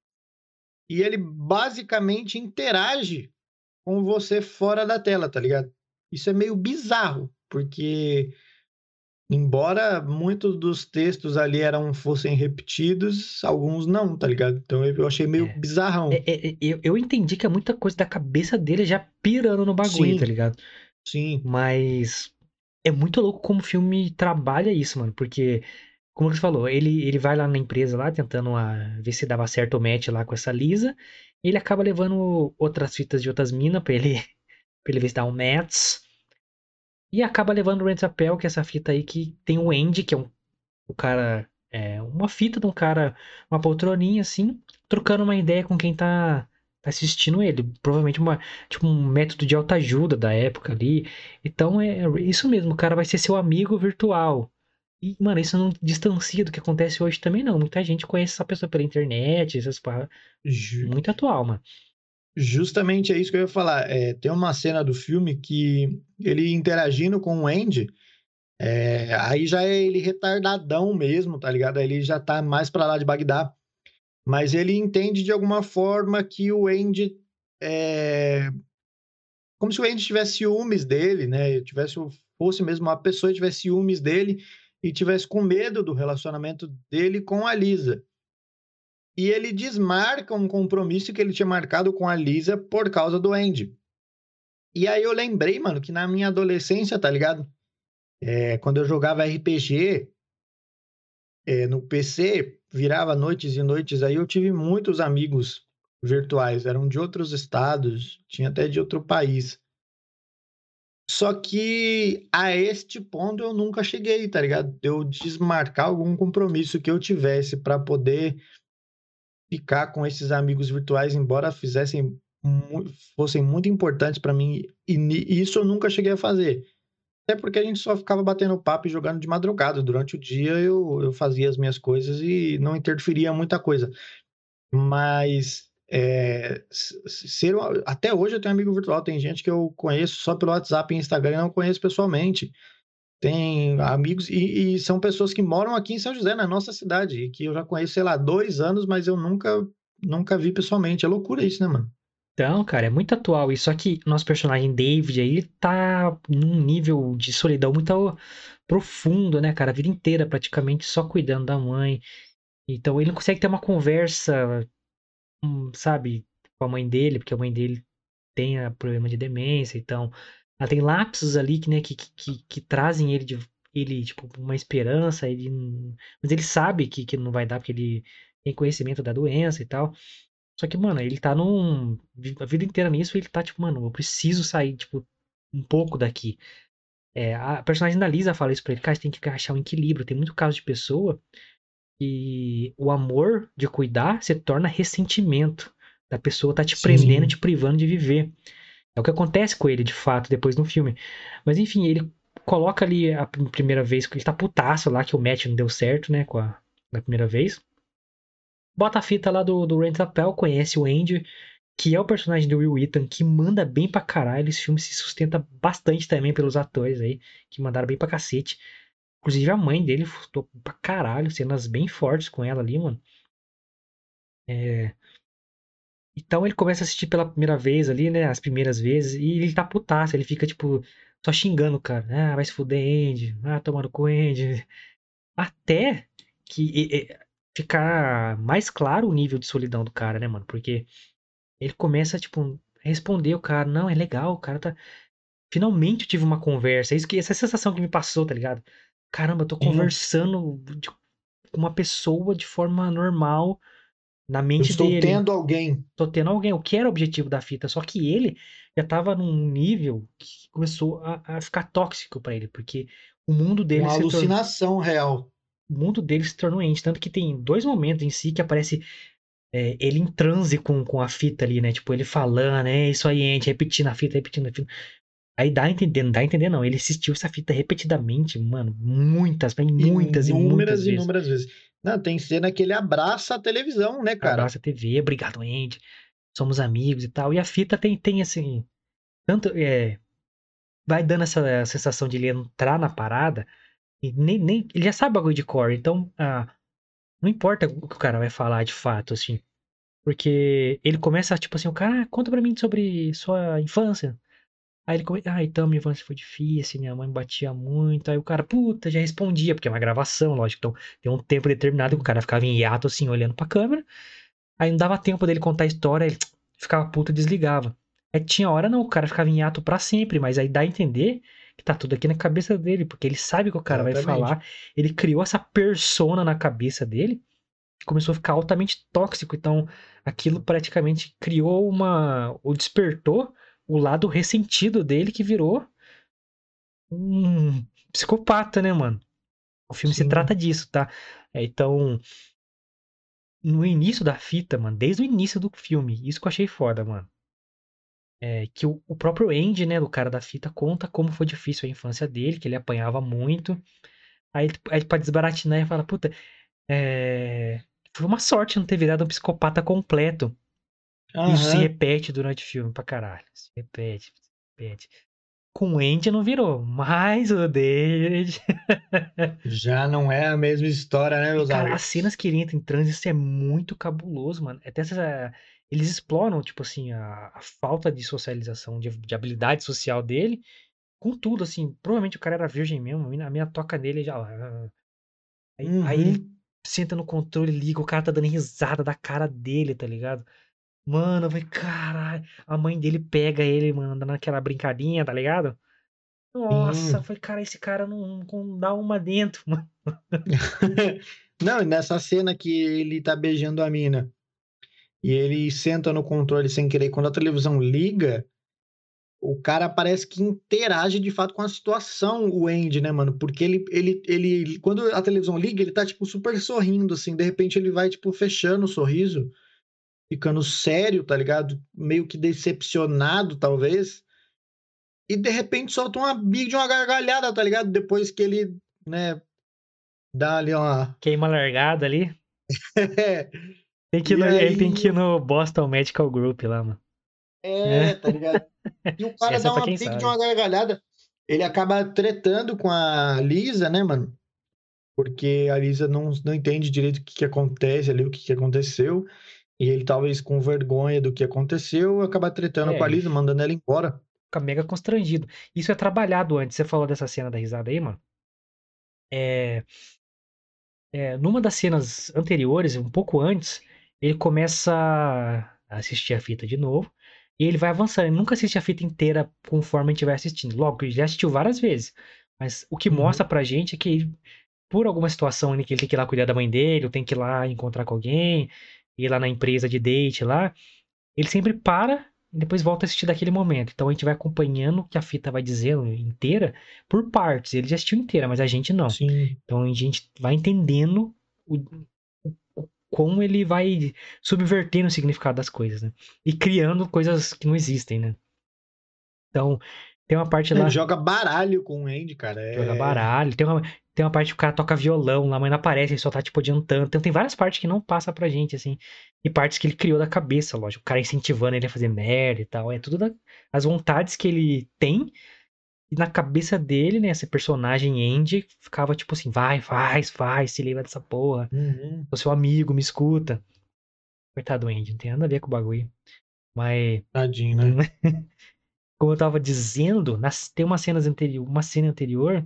E ele basicamente interage com você fora da tela, tá ligado? Isso é meio bizarro, porque embora muitos dos textos ali eram fossem repetidos, alguns não, tá ligado? Então eu achei meio É. bizarrão. É, é, é, eu, eu entendi que é muita coisa da cabeça dele já pirando no bagulho, Sim. tá ligado? Sim, Mas é muito louco como o filme trabalha isso, mano. Porque, como você falou, ele, ele vai lá na empresa lá, tentando ah, ver se dava certo o match lá com essa Lisa. Ele acaba levando outras fitas de outras minas pra ele, pra ele ver se dá um match. E acaba levando o Rent a que é essa fita aí que tem o Andy, que é um o cara. É uma fita de um cara, uma poltroninha assim, trocando uma ideia com quem tá assistindo ele. Provavelmente uma, tipo, um método de autoajuda da época ali. Então é isso mesmo, o cara vai ser seu amigo virtual. E, mano, isso não distancia do que acontece hoje também, não. Muita gente conhece essa pessoa pela internet, essas paradas. Muito atual, mano. Justamente é isso que eu ia falar. É, tem uma cena do filme que ele interagindo com o Andy, é, aí já é ele retardadão mesmo, tá ligado? Aí ele já tá mais pra lá de Bagdá. Mas ele entende de alguma forma que o Andy é como se o Andy tivesse ciúmes dele, né? Tivesse fosse mesmo uma pessoa tivesse ciúmes dele e tivesse com medo do relacionamento dele com a Lisa. E ele desmarca um compromisso que ele tinha marcado com a Lisa por causa do Andy. E aí eu lembrei, mano, que na minha adolescência, tá ligado? É, quando eu jogava RPG é, no PC, virava noites e noites aí, eu tive muitos amigos virtuais, eram de outros estados, tinha até de outro país. Só que a este ponto eu nunca cheguei, tá ligado? Eu desmarcar algum compromisso que eu tivesse para poder ficar com esses amigos virtuais, embora fizessem fossem muito importantes para mim, e isso eu nunca cheguei a fazer. Até porque a gente só ficava batendo papo e jogando de madrugada. Durante o dia eu, eu fazia as minhas coisas e não interferia muita coisa. Mas é, ser, até hoje eu tenho amigo virtual. Tem gente que eu conheço só pelo WhatsApp e Instagram e não conheço pessoalmente. Tem amigos e, e são pessoas que moram aqui em São José, na nossa cidade, e que eu já conheço, sei lá, dois anos, mas eu nunca, nunca vi pessoalmente. É loucura isso, né, mano? Então, cara, é muito atual. E só que nosso personagem David aí, tá num nível de solidão muito profundo, né, cara? A vida inteira praticamente só cuidando da mãe. Então ele não consegue ter uma conversa, hum, sabe, com a mãe dele, porque a mãe dele tem ah, problema de demência, então ela tem lapsos ali que, né, que, que, que, trazem ele de ele, tipo, uma esperança, ele, não- mas ele sabe que, que não vai dar porque ele tem conhecimento da doença e tal. Só que, mano, ele tá num. A vida inteira nisso, ele tá tipo, mano, eu preciso sair, tipo, um pouco daqui. É, a personagem da Lisa fala isso pra ele, cara, você tem que achar um equilíbrio. Tem muito caso de pessoa que o amor de cuidar se torna ressentimento. Da pessoa tá te Sim. prendendo, te privando de viver. É o que acontece com ele, de fato, depois no filme. Mas enfim, ele coloca ali a prim- primeira vez, ele tá putaço lá, que o match não deu certo, né, com a, da primeira vez. Bota a fita lá do, do Rent a Pal, conhece o Andy, que é o personagem do Will Wheaton, que manda bem pra caralho. Esse filme se sustenta bastante também pelos atores aí, que mandaram bem pra cacete. Inclusive a mãe dele foi pra caralho, cenas bem fortes com ela ali, mano. É... Então ele começa a assistir pela primeira vez ali, né? As primeiras vezes, e ele tá putaço, ele fica, tipo, só xingando o cara. Ah, vai se fuder, Andy. Ah, tomando com Andy. Até que ficar mais claro o nível de solidão do cara, né, mano? Porque ele começa, tipo, a responder o cara, não, é legal, o cara tá. Finalmente eu tive uma conversa. Isso que, essa sensação que me passou, tá ligado? Caramba, eu tô Sim. conversando de- com uma pessoa de forma normal. na Eu mente estou dele. tendo alguém. Tô tendo alguém, o que era o objetivo da fita. Só que ele já tava num nível que começou a, a ficar tóxico pra ele, porque o mundo dele Uma se tornou alucinação real. Mundo dele se tornou ente. Tanto que tem dois momentos em si que aparece é, ele em transe com, com a fita ali, né? Tipo, ele falando, é isso aí, ente, repetindo a fita, repetindo a fita. Aí dá a entender, não dá a entender, não. Ele assistiu essa fita repetidamente, mano, muitas, mas muitas e muitas inúmeras e vezes. inúmeras vezes. Não, tem cena que ele abraça a televisão, né, cara? Abraça a TV, obrigado, Andy. Somos amigos e tal. E a fita tem, tem assim. Tanto. É, vai dando essa sensação de ele entrar na parada. Nem, nem, ele já sabe bagulho de core. Então, ah, não importa o que o cara vai falar de fato, assim. Porque ele começa, tipo assim, o cara, ah, conta pra mim sobre sua infância. Aí ele começa, ah, então minha infância foi difícil, minha mãe batia muito. Aí o cara, puta, já respondia, porque é uma gravação, lógico. Então tem um tempo determinado que o cara ficava em hiato, assim, olhando pra câmera. Aí não dava tempo dele contar a história, ele ficava puto e desligava. Aí tinha hora não, o cara ficava em hiato pra sempre, mas aí dá a entender que tá tudo aqui na cabeça dele, porque ele sabe que o cara vai Exatamente. falar. Ele criou essa persona na cabeça dele que começou a ficar altamente tóxico. Então aquilo praticamente criou uma. ou despertou o lado ressentido dele que virou um psicopata, né, mano? O filme se Sim. trata disso, tá? É, então, no início da fita, mano, desde o início do filme, isso que eu achei foda, mano. É que o, o próprio Andy, né, do cara da fita, conta como foi difícil a infância dele, que ele apanhava muito. Aí, aí pra desbaratinar, ele fala, puta, é... foi uma sorte não ter virado um psicopata completo. Isso se repete durante o filme pra caralho. Se repete, se repete. Com o Andy não virou, mas o David. Já não é a mesma história, né, meus Cara, as amigos? cenas que ele entra em transe, isso é muito cabuloso, mano. Até essa. Eles exploram, tipo assim, a, a falta de socialização, de, de habilidade social dele, com tudo, assim. Provavelmente o cara era virgem mesmo, a mina, a mina toca nele já. ah. Aí, aí ele Uhum. senta no controle, liga, o cara tá dando risada da cara dele, tá ligado? Mano, falei, caralho. A mãe dele pega ele, mano, dando aquela brincadinha, tá ligado? Nossa, Sim. falei, cara, esse cara não, não dá uma dentro, mano. Não, nessa cena que ele tá beijando a mina e ele senta no controle sem querer, quando a televisão liga, o cara parece que interage de fato com a situação, o Andy, né, mano? Porque ele, ele, ele, quando a televisão liga, ele tá, tipo, super sorrindo, assim, de repente ele vai, tipo, fechando o sorriso, ficando sério, tá ligado? Meio que decepcionado, talvez. E de repente solta uma big de uma gargalhada, tá ligado? Depois que ele, né, dá ali uma. Queima largada ali. Tem que no, Ele tem aí- que ir no Boston Medical Group lá, mano. É, tá ligado? E o cara Essa é dá uma pique sabe. de uma gargalhada. Ele acaba tretando com a Lisa, né, mano? Porque a Lisa não, não entende direito o que, que acontece ali, o que, que aconteceu. E ele, talvez com vergonha do que aconteceu, acaba tretando É, com a Lisa, mandando ela embora. Fica mega constrangido. Isso é trabalhado antes. Você falou dessa cena da risada aí, mano. É, é, numa das cenas anteriores, um pouco antes, ele começa a assistir a fita de novo. E ele vai avançando. Ele nunca assiste a fita inteira conforme a gente vai assistindo. Logo, ele já assistiu várias vezes. Mas o que Uhum. mostra pra gente é que, ele, por alguma situação em que ele tem que ir lá cuidar da mãe dele, ou tem que ir lá encontrar com alguém, ir lá na empresa de date lá, ele sempre para e depois volta a assistir daquele momento. Então a gente vai acompanhando o que a fita vai dizendo inteira por partes. Ele já assistiu inteira, mas a gente não. Sim. Então a gente vai entendendo o- como ele vai subvertendo o significado das coisas, né? E criando coisas que não existem, né? Então, tem uma parte lá, Ele joga baralho com o Andy, cara. joga É... baralho, tem uma, tem uma parte que o cara toca violão lá, mas não aparece, ele só tá, tipo, adiantando. Então tem várias partes que não passa pra gente, assim. E partes que ele criou da cabeça, lógico. O cara incentivando ele a fazer merda e tal. É tudo da, as vontades que ele tem. E na cabeça dele, né, esse personagem Andy ficava tipo assim, vai, faz, faz, se livra dessa porra. Uhum. Sou seu amigo, me escuta. Coitado do Andy, não tem nada a ver com o bagulho. Mas, Tadinho, né? como eu tava dizendo, nas, tem uma cena anterior, uma cena anterior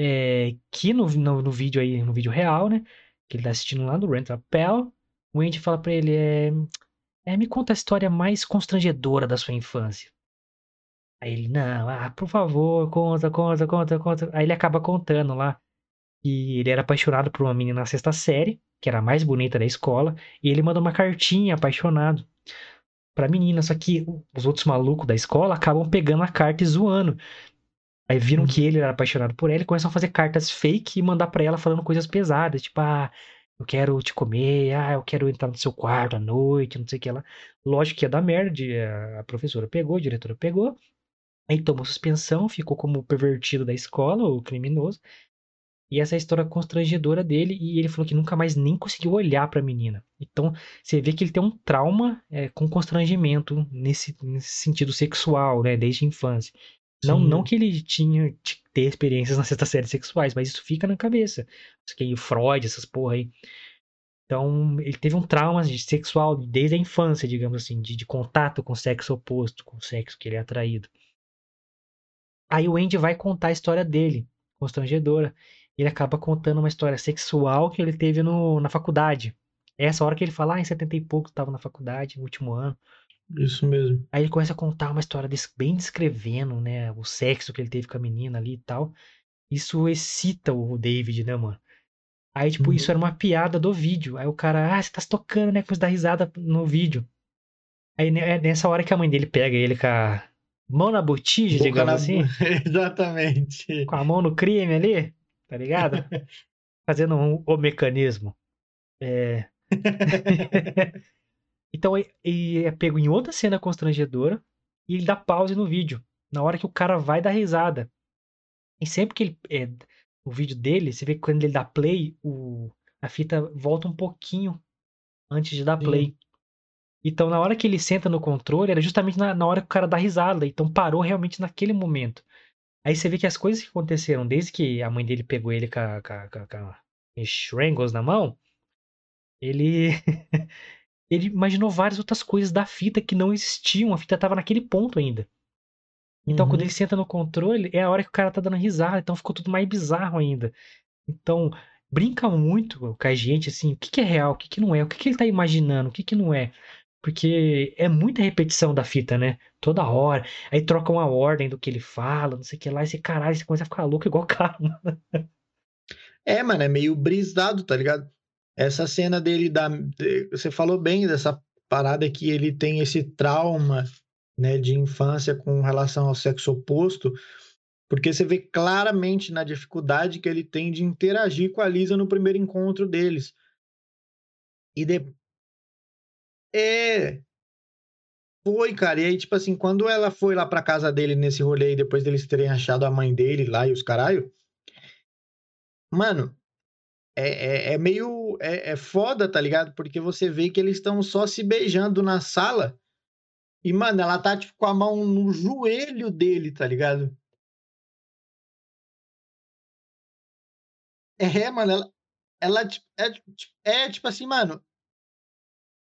é, que no, no, no vídeo aí, no vídeo real, né? Que ele tá assistindo lá no Rent a Pell, o Andy fala pra ele, é, é, me conta a história mais constrangedora da sua infância. Aí ele, não, ah, por favor, conta, conta, conta, conta. Aí ele acaba contando lá que ele era apaixonado por uma menina na sexta série. que era a mais bonita da escola, e ele manda uma cartinha apaixonado pra menina. Só que os outros malucos da escola acabam pegando a carta e zoando. Aí viram Uhum. que ele era apaixonado por ela e começam a fazer cartas fake e mandar pra ela falando coisas pesadas, tipo, ah, eu quero te comer, ah, eu quero entrar no seu quarto à noite, não sei o que lá. Lógico que ia dar merda, de- a professora pegou, a diretora pegou, aí tomou suspensão, ficou como pervertido da escola, o criminoso. E essa é a história constrangedora dele, e ele falou que nunca mais nem conseguiu olhar pra menina. Então, você vê que ele tem um trauma é, com constrangimento nesse, nesse sentido sexual, né, desde a infância. Não, Sim. não que ele tinha que ter experiências na sexta série sexuais, mas isso fica na cabeça. Isso que o Freud, essas porra aí. Então, ele teve um trauma de sexual desde a infância, digamos assim, de, de contato com o sexo oposto, com o sexo que ele é atraído. Aí o Andy vai contar a história dele, constrangedora. Ele acaba contando uma história sexual que ele teve no, na faculdade. É essa hora que ele fala, ah, em 70 e pouco estava na faculdade, no último ano. Isso mesmo. Aí ele começa a contar uma história des- bem descrevendo, né, o sexo que ele teve com a menina ali e tal. Isso excita o David, né, mano? Aí, tipo, isso Uhum. era uma piada do vídeo. Aí o cara, ah, você tá se tocando, né? Começa a dar risada no vídeo. Aí né, é nessa hora que a mãe dele pega ele com a mão na botija, digamos na assim. Exatamente. Com a mão no crime ali, tá ligado? Fazendo um- o mecanismo. É. Então, e- e é pego em outra cena constrangedora e ele dá pause no vídeo. Na hora que o cara vai dar risada. E sempre que ele. É, o vídeo dele, você vê que quando ele dá play, o, a fita volta um pouquinho antes de dar Sim. Então, na hora que ele senta no controle, era justamente na, na hora que o cara dá risada. Então, parou realmente naquele momento. Aí você vê que as coisas que aconteceram, desde que a mãe dele pegou ele com a, com a, com a, na mão, ele. ele imaginou várias outras coisas da fita que não existiam. A fita tava naquele ponto ainda. Então, quando Uhum. ele senta no controle, é a hora que o cara tá dando risada. Então, ficou tudo mais bizarro ainda. Então, brinca muito com a gente, assim, o que, que é real, o que, que não é, o que, que ele tá imaginando, o que, que não é. Porque é muita repetição da fita, né? Toda hora. Aí trocam a ordem do que ele fala, não sei o que lá. Esse caralho, você começa a ficar louco igual cara, mano. É, mano, é meio brisado, tá ligado? Essa cena dele da. Você falou bem dessa parada que ele tem esse trauma, né, de infância com relação ao sexo oposto, porque você vê claramente na dificuldade que ele tem de interagir com a Lisa no primeiro encontro deles. E de... É. Foi, cara. E aí, tipo assim, quando ela foi lá pra casa dele nesse rolê, depois deles terem achado a mãe dele lá e os caralho. Mano, é, é, é meio. É, é foda, tá ligado? Porque você vê que eles estão só se beijando na sala. E, mano, ela tá, tipo, com a mão no joelho dele, tá ligado? É, mano, ela. Ela, tipo, é, tipo, é, tipo assim, mano.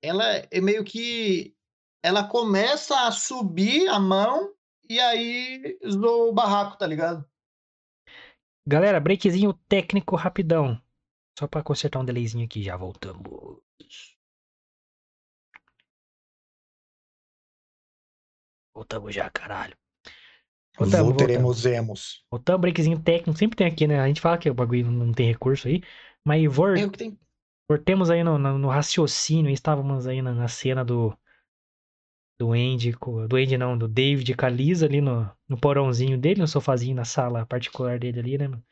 Ela é meio que. Ela começa a subir a mão e aí zoa o barraco, tá ligado? Galera, breakzinho técnico rapidão. Só pra consertar um delayzinho aqui, já voltamos. Voltamos já, caralho. Voltamos, Volteremos emos. Voltamos, breakzinho técnico. Sempre tem aqui, né? A gente fala que o bagulho não tem recurso aí. Mas vor- É o que tem. Voltemos aí no, no- no raciocínio. Estávamos aí na, na cena do. Do Andy. Do Andy não, do David com a Lisa ali no, no porãozinho dele, no sofazinho na sala particular dele ali, né, mano?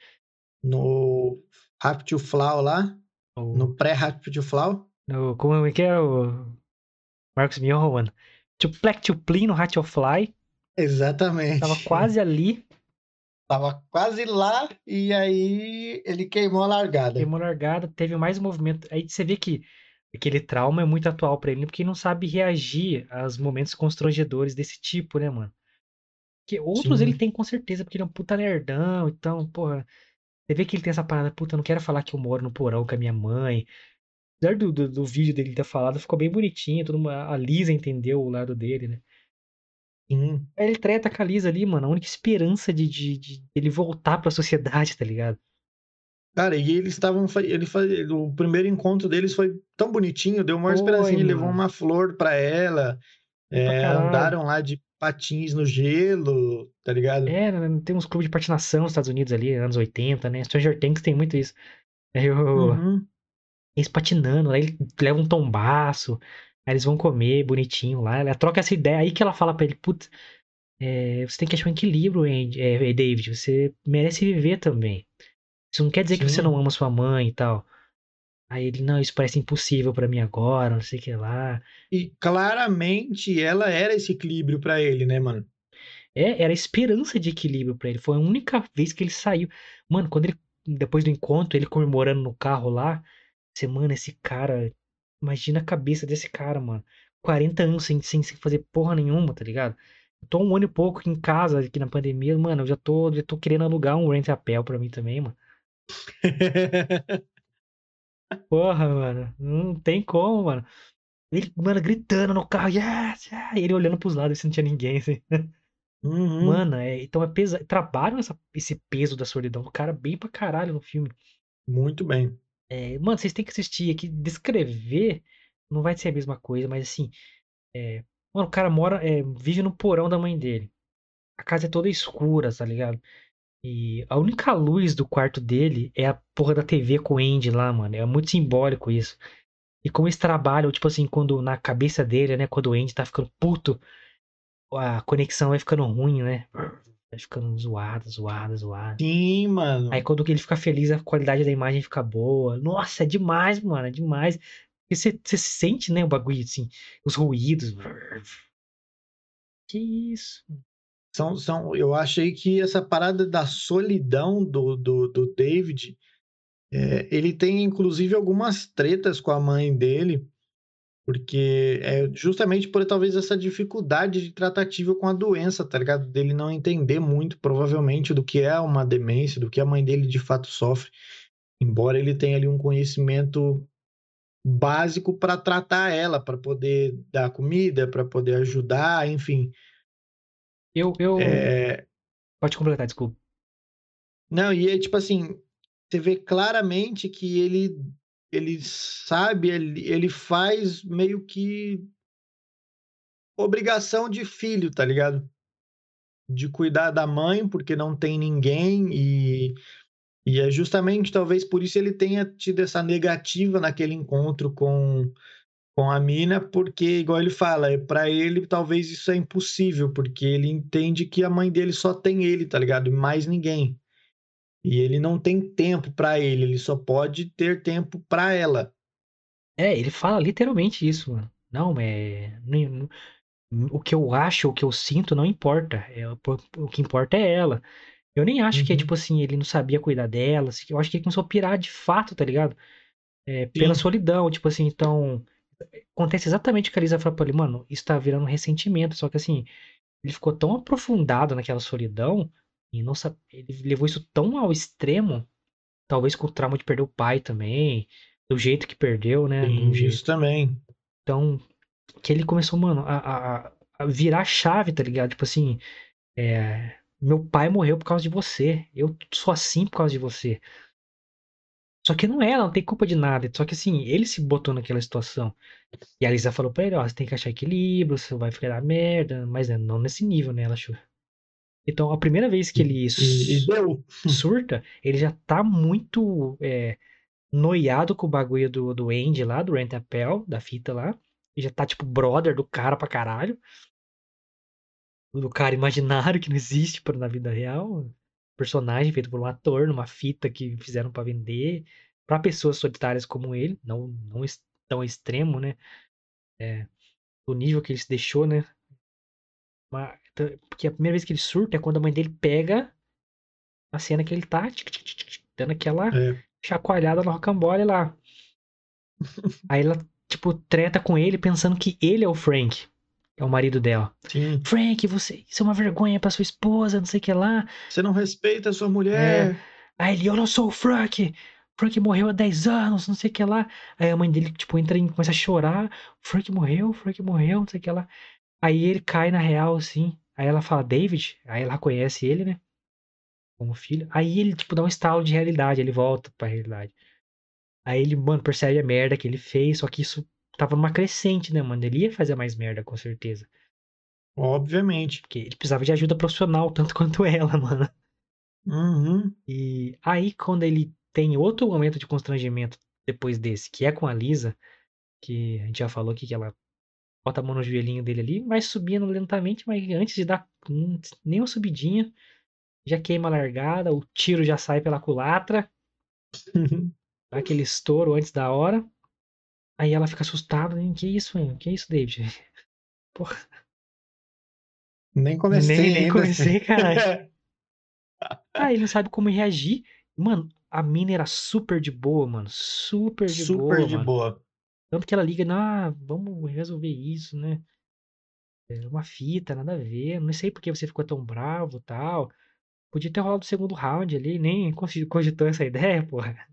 No Rap to Flow lá. O- No pré-Rap to Flow. no- como é que é o. Marcos Mion, mano? Tuplec Tuplin no Ratchelfly. Exatamente. Tava quase ali. Tava quase lá e aí ele queimou a largada. Queimou largada, teve mais movimento. Aí você vê que aquele trauma é muito atual pra ele, porque ele não sabe reagir aos momentos constrangedores desse tipo, né, mano? Porque outros Sim. ele tem com certeza, porque ele é um puta nerdão, então, porra. Você vê que ele tem essa parada, puta, não quero falar que eu moro no porão com a minha mãe. Apesar do, do, do vídeo dele ter falado, ficou bem bonitinho, todo mundo, a Lisa entendeu o lado dele, né? Sim. Ele treta com a Lisa ali, mano, a única esperança de, de, de ele voltar pra sociedade, tá ligado? Cara, e eles estavam. Ele O primeiro encontro deles foi tão bonitinho, deu uma Foi, esperancinha. Ele levou uma flor pra ela. Pra é, caralho. andaram lá de patins no gelo, tá ligado? É, né, tem uns clubes de patinação nos Estados Unidos ali, anos 80, né? Stranger Things tem muito isso. O, Uhum. Eles patinando, aí ele leva um tombaço, aí eles vão comer bonitinho lá. Ela troca essa ideia, aí que ela fala pra ele, putz, é, você tem que achar um equilíbrio, Andy, é, David, você merece viver também. Isso não quer dizer que você não Sim. ama sua mãe e tal. Aí ele, não, isso parece impossível pra mim agora, não sei o que lá. E claramente ela era esse equilíbrio pra ele, né, mano? É, era esperança de equilíbrio pra ele. Foi a única vez que ele saiu. Mano, quando ele, depois do encontro, ele comemorando no carro lá, mano, esse cara, imagina a cabeça desse cara, mano. 40 anos sem, sem, sem fazer porra nenhuma, tá ligado? Eu tô um ano e pouco aqui em casa, aqui na pandemia, mano, eu já tô, já tô querendo alugar um rent apel pra mim também, mano. Porra, mano, não tem como, mano. Ele, mano, gritando no carro, yes, yeah! ele olhando pros lados, se não tinha ninguém, assim. Uhum. Mano, é, então é pesa... trabalham essa, esse peso da solidão do cara bem pra caralho no filme. Muito bem. É, mano, vocês têm que assistir aqui. Descrever não vai ser a mesma coisa, mas assim. É, mano, o cara mora, é, vive no porão da mãe dele. A casa é toda escura, tá ligado? E a única luz do quarto dele é a porra da TV com o Andy lá, mano. É muito simbólico isso. E como eles trabalham, tipo assim, quando na cabeça dele, né? Quando o Andy tá ficando puto, a conexão vai ficando ruim, né? Vai ficando zoada, zoada, zoada. Sim, Aí mano. quando ele fica feliz, a qualidade da imagem fica boa. Nossa, é demais, mano, é demais. E você, você sente, né, o bagulho, assim, os ruídos. Que isso? São, são, eu achei que essa parada da solidão do, do, do David, é, ele tem inclusive algumas tretas com a mãe dele, porque é justamente por talvez essa dificuldade de tratativa com a doença, tá ligado? Dele não entender muito, provavelmente, do que é uma demência, do que a mãe dele de fato sofre, embora ele tenha ali um conhecimento básico para tratar ela, para poder dar comida, para poder ajudar, enfim. Eu, eu... É, Pode completar, desculpa. Não, e é tipo assim, você vê claramente que ele ele sabe, ele, ele faz meio que obrigação de filho, tá ligado? De cuidar da mãe, porque não tem ninguém, e, e é justamente talvez por isso ele tenha tido essa negativa naquele encontro com, com a mina, porque, igual ele fala, é para ele talvez isso é impossível, porque ele entende que a mãe dele só tem ele, tá ligado? E mais ninguém. E ele não tem tempo para ele, ele só pode ter tempo para ela. É, ele fala literalmente isso, mano. Não, é... O que eu acho, o que eu sinto, não importa. É, o que importa é ela. Eu nem acho que é tipo Uhum. assim, ele não sabia cuidar dela. assim, Eu acho que ele começou a pirar de fato, tá ligado? É, pela Sim, solidão, tipo assim, então. Acontece exatamente o que a Lisa falou pra ele, mano, isso tá virando um ressentimento. Só que assim, ele ficou tão aprofundado naquela solidão e não sabe, ele levou isso tão ao extremo, talvez com o trauma de perder o pai também, do jeito que perdeu, né? jeito isso também. tão que ele começou, mano, a, a, a virar a chave, tá ligado? Tipo assim, é, meu pai morreu por causa de você, eu sou assim por causa de você. Só que não é, ela não tem culpa de nada. Só que assim, ele se botou naquela situação. E a Lisa falou pra ele, ó, você tem que achar equilíbrio, você vai ficar merda, mas né, não nesse nível, né? Ela achou. Então, a primeira vez que ele surta, ele já tá muito é, noiado com o bagulho do, do Andy lá, do Rent a Pel, da fita lá. E já tá, tipo, brother do cara pra caralho. Do cara imaginário que não existe pra- na vida real. Personagem feito por um ator, numa fita que fizeram pra vender. Pra pessoas solitárias como ele, não, não tão extremo, né? O nível que ele se deixou, né? Mas- Porque a primeira vez que ele surta é quando a mãe dele pega a cena que ele tá tic, tic, tic, dando aquela É, chacoalhada no rocambole lá. Aí ela, tipo, treta com ele pensando que ele é o Frank, é o marido dela. sim. Frank, você, isso é uma vergonha pra sua esposa, não sei o que lá. Você não respeita a sua É. mulher. Aí ele, eu não sou o Frank. Frank morreu há 10 anos, não sei o que lá. Aí a mãe dele, tipo, entra e começa a chorar. Frank morreu, Frank morreu, não sei o que lá. Aí ele cai na real, assim. Aí ela fala, David. Aí ela conhece ele, né? Como filho. Aí ele, tipo, dá um estalo de realidade. Ele volta pra realidade. Aí ele, mano, percebe a merda que ele fez. Só que isso tava numa crescente, né, mano? Ele ia fazer mais merda, com certeza. Obviamente. Porque ele precisava de ajuda profissional, tanto quanto ela, mano. Uhum. E aí, quando ele tem outro momento de constrangimento depois desse, que é com a Lisa, que a gente já falou aqui que ela bota a mão no joelhinho dele ali, vai subindo lentamente, mas antes de dar nem uma subidinha, já queima a largada, o tiro já sai pela culatra, dá aquele estouro antes da hora. Aí ela fica assustada, hein? Que isso, hein? Que isso, David? Porra, Nem comecei nem, nem comecei, caralho. Ah, ele não sabe como reagir. Mano, a mina era super de boa, mano. Super de Super boa, de mano. boa. Tanto que ela liga, ah, vamos resolver isso, né? É uma fita, nada a ver. Não sei por que você ficou tão bravo tal. Podia ter rolado o segundo round ali, nem cogitou essa ideia, porra.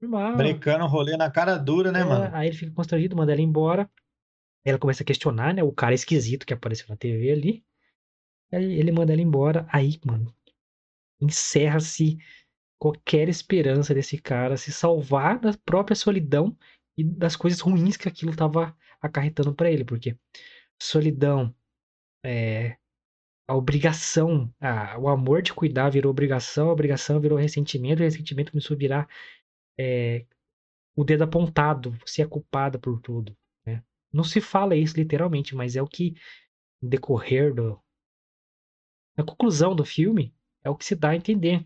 Normal. Brecando rolê na cara dura, né, É, mano? Aí ele fica constrangido, manda ela embora. Ela começa a questionar, né? O cara esquisito que apareceu na TV ali. Aí ele manda ela embora. Aí, mano, encerra-se qualquer esperança desse cara se salvar da própria solidão e das coisas ruins que aquilo tava acarretando pra ele. Porque solidão, é, a obrigação, a- o amor de cuidar virou obrigação, a obrigação virou ressentimento, e o ressentimento começou a virar é, o dedo apontado, você é culpada por tudo. Né? Não se fala isso literalmente, mas é o que, decorrer do. Na conclusão do filme, é o que se dá a entender.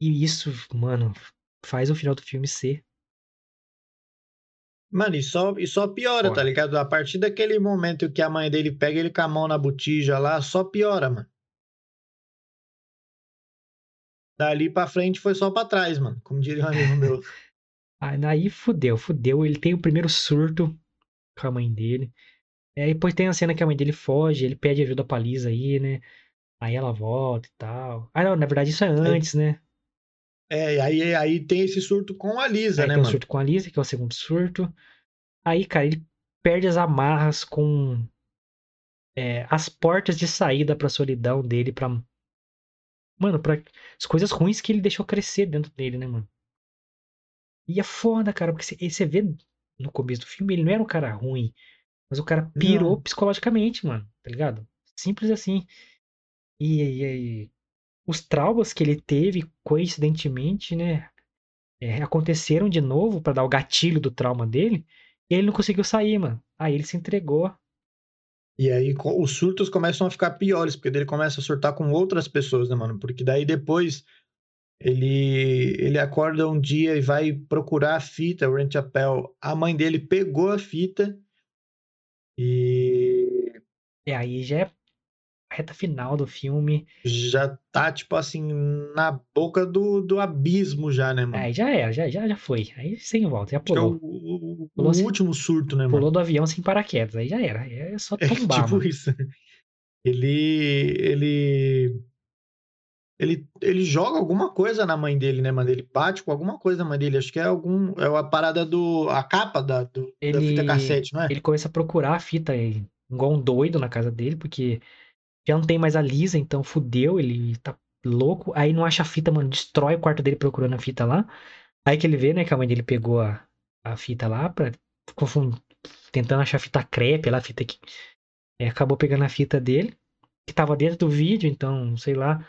E isso, mano, faz o final do filme ser. Mano, e só, e só piora, tá ligado? A partir daquele momento que a mãe dele pega ele com a mão na botija lá, só piora, mano. Dali pra frente foi só pra trás, mano. Como diria um amigo meu. Aí daí fudeu, fudeu. Ele tem o primeiro surto com a mãe dele. E aí depois tem a cena que a mãe dele foge, ele pede ajuda pra Lisa aí, né? Aí ela volta e tal. Ah, não, na verdade isso é antes, né? É, e aí, aí tem esse surto com a Lisa, Aí né, tem o mano? surto com a Lisa, que é o segundo surto. Aí, cara, ele perde as amarras com é, as portas de saída pra solidão dele, pra. Mano, pra as coisas ruins que ele deixou crescer dentro dele, né, mano? E é foda, cara, porque você- você vê no começo do filme, ele não era um cara ruim, mas o cara pirou Não. psicologicamente, mano, tá ligado? Simples assim. E, e, e os traumas que ele teve, coincidentemente, né, é, aconteceram de novo pra dar o gatilho do trauma dele, e ele não conseguiu sair, mano. Aí ele se entregou. E aí os surtos começam a ficar piores, porque ele começa a surtar com outras pessoas, né, mano? Porque daí depois ele, ele acorda um dia e vai procurar a fita, o Rent a mãe dele pegou a fita e E aí já é reta final do filme. já tá, tipo assim, na boca do, do abismo já, né, mano? Aí já era, já, já, já foi. Aí sem volta, já Acho que é o, pulou. o- o Pulou sem- último surto, né, Pulou mano? do avião sem paraquedas. Aí já era. aí É só É tombar, tipo mano. isso. Ele, ele, ele, ele joga alguma coisa na mãe dele, né, mano? Ele bate com alguma coisa na mãe dele. Acho que é algum, é a parada do, a capa da, do, da fita Ele, cassete, não é? ele começa a procurar a fita aí, igual um doido na casa dele, porque já não tem mais a Lisa, então fudeu, ele tá louco. Aí não acha a fita, mano, destrói o quarto dele procurando a fita lá. Aí que ele vê, né, que a mãe dele pegou a, a fita lá, pra, tentando achar a fita crepe lá, a fita que é, acabou pegando a fita dele, que tava dentro do vídeo, então, sei lá.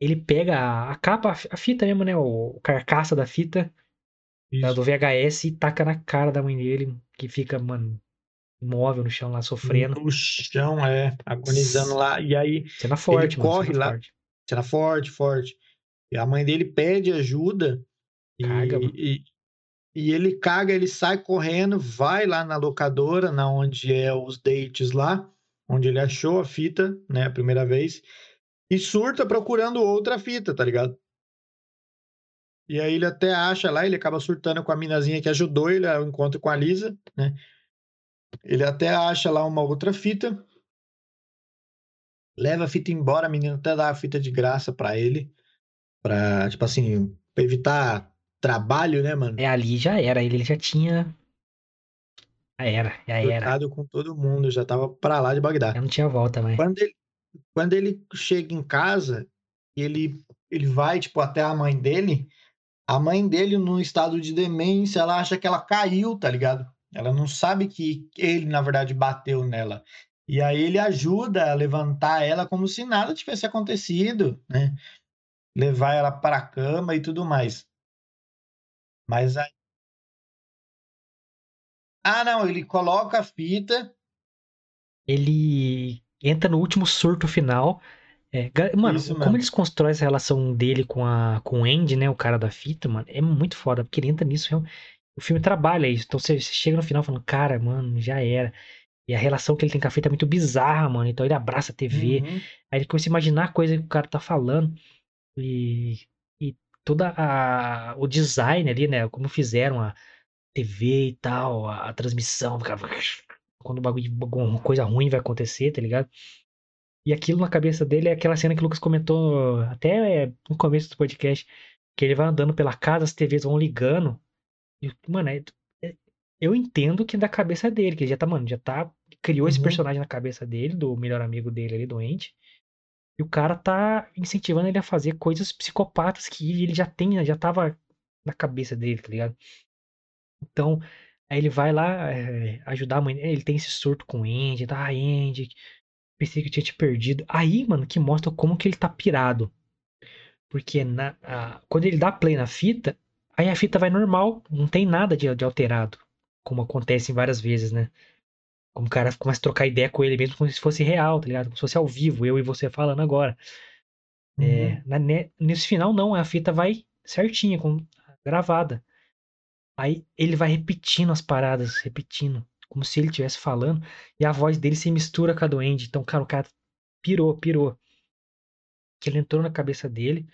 Ele pega a, a capa, a fi- a fita mesmo, né, o, o carcaça da fita, da- do VHS e taca na cara da mãe dele, que fica, mano, imóvel no chão lá, sofrendo. No chão, é, agonizando lá. E aí, Cena forte, mano. corre lá. forte. cena forte, forte. E a mãe dele pede ajuda e, Caga, mano. e, e ele caga, ele sai correndo, vai lá na locadora, na onde é os dates lá, onde ele achou a fita, né, a primeira vez, e surta procurando outra fita, tá ligado? E aí ele até acha lá, ele acaba surtando com a minazinha que ajudou ele ao encontro com a Lisa, né? Ele até acha lá uma outra fita, leva a fita embora, a menina até dá a fita de graça pra ele, pra, tipo assim, pra evitar trabalho, né, mano? É, ali já era. Ele já tinha. Já era, já era. Com todo mundo, já tava pra lá de Bagdá. Já não tinha volta, mas. Quando ele, quando ele chega em casa, ele, ele vai, tipo, até a mãe dele, a mãe dele, num estado de demência, ela acha que ela caiu, tá ligado? Ela não sabe que ele, na verdade, bateu nela. E aí ele ajuda a levantar ela como se nada tivesse acontecido, né? levar ela pra cama e tudo mais. Mas aí Ah, não, ele coloca a fita Ele entra no último surto final. É, mano, Isso como eles constroem essa relação dele com, a, com o Andy, né? O cara da fita, mano, é muito foda, porque ele entra nisso. O filme trabalha isso. Então você, você chega no final falando, cara, mano, já era. E a relação que ele tem com a fita é muito bizarra, mano. Então ele abraça a TV. Uhum. Aí ele começa a imaginar a coisa que o cara tá falando. E, e toda a, o design ali, né? Como fizeram a TV e tal, a, a transmissão. ficava- Quando o bagulho, alguma coisa ruim vai acontecer, tá ligado? E aquilo na cabeça dele é aquela cena que o Lucas comentou até no começo do podcast. Que ele vai andando pela casa, as TVs vão ligando. E, mano, é- eu entendo que é da cabeça dele, que ele já tá, mano, já tá. Criou esse Uhum. personagem na cabeça dele, do melhor amigo dele ali, doente. E o cara tá incentivando ele a fazer coisas psicopatas que ele já tem, já tava na cabeça dele, tá ligado? Então, aí ele vai lá é, ajudar a mãe. Ele tem esse surto com o Andy, tá? Ah, Andy, pensei que eu tinha te perdido. Aí, mano, que mostra como que ele tá pirado. Porque na, a- quando ele dá play na fita, aí a fita vai normal, não tem nada de, de alterado. Como acontece várias vezes, né? Como o cara começa a trocar ideia com ele mesmo como se fosse real, tá ligado? Como se fosse ao vivo, eu e você falando agora. É, Uhum. na- ne- nesse final, não, a fita vai certinha, com, gravada. Aí ele vai repetindo as paradas, repetindo, como se ele estivesse falando, e a voz dele se mistura com a do Andy. Então, cara, o cara pirou, pirou. Que ele entrou na cabeça dele,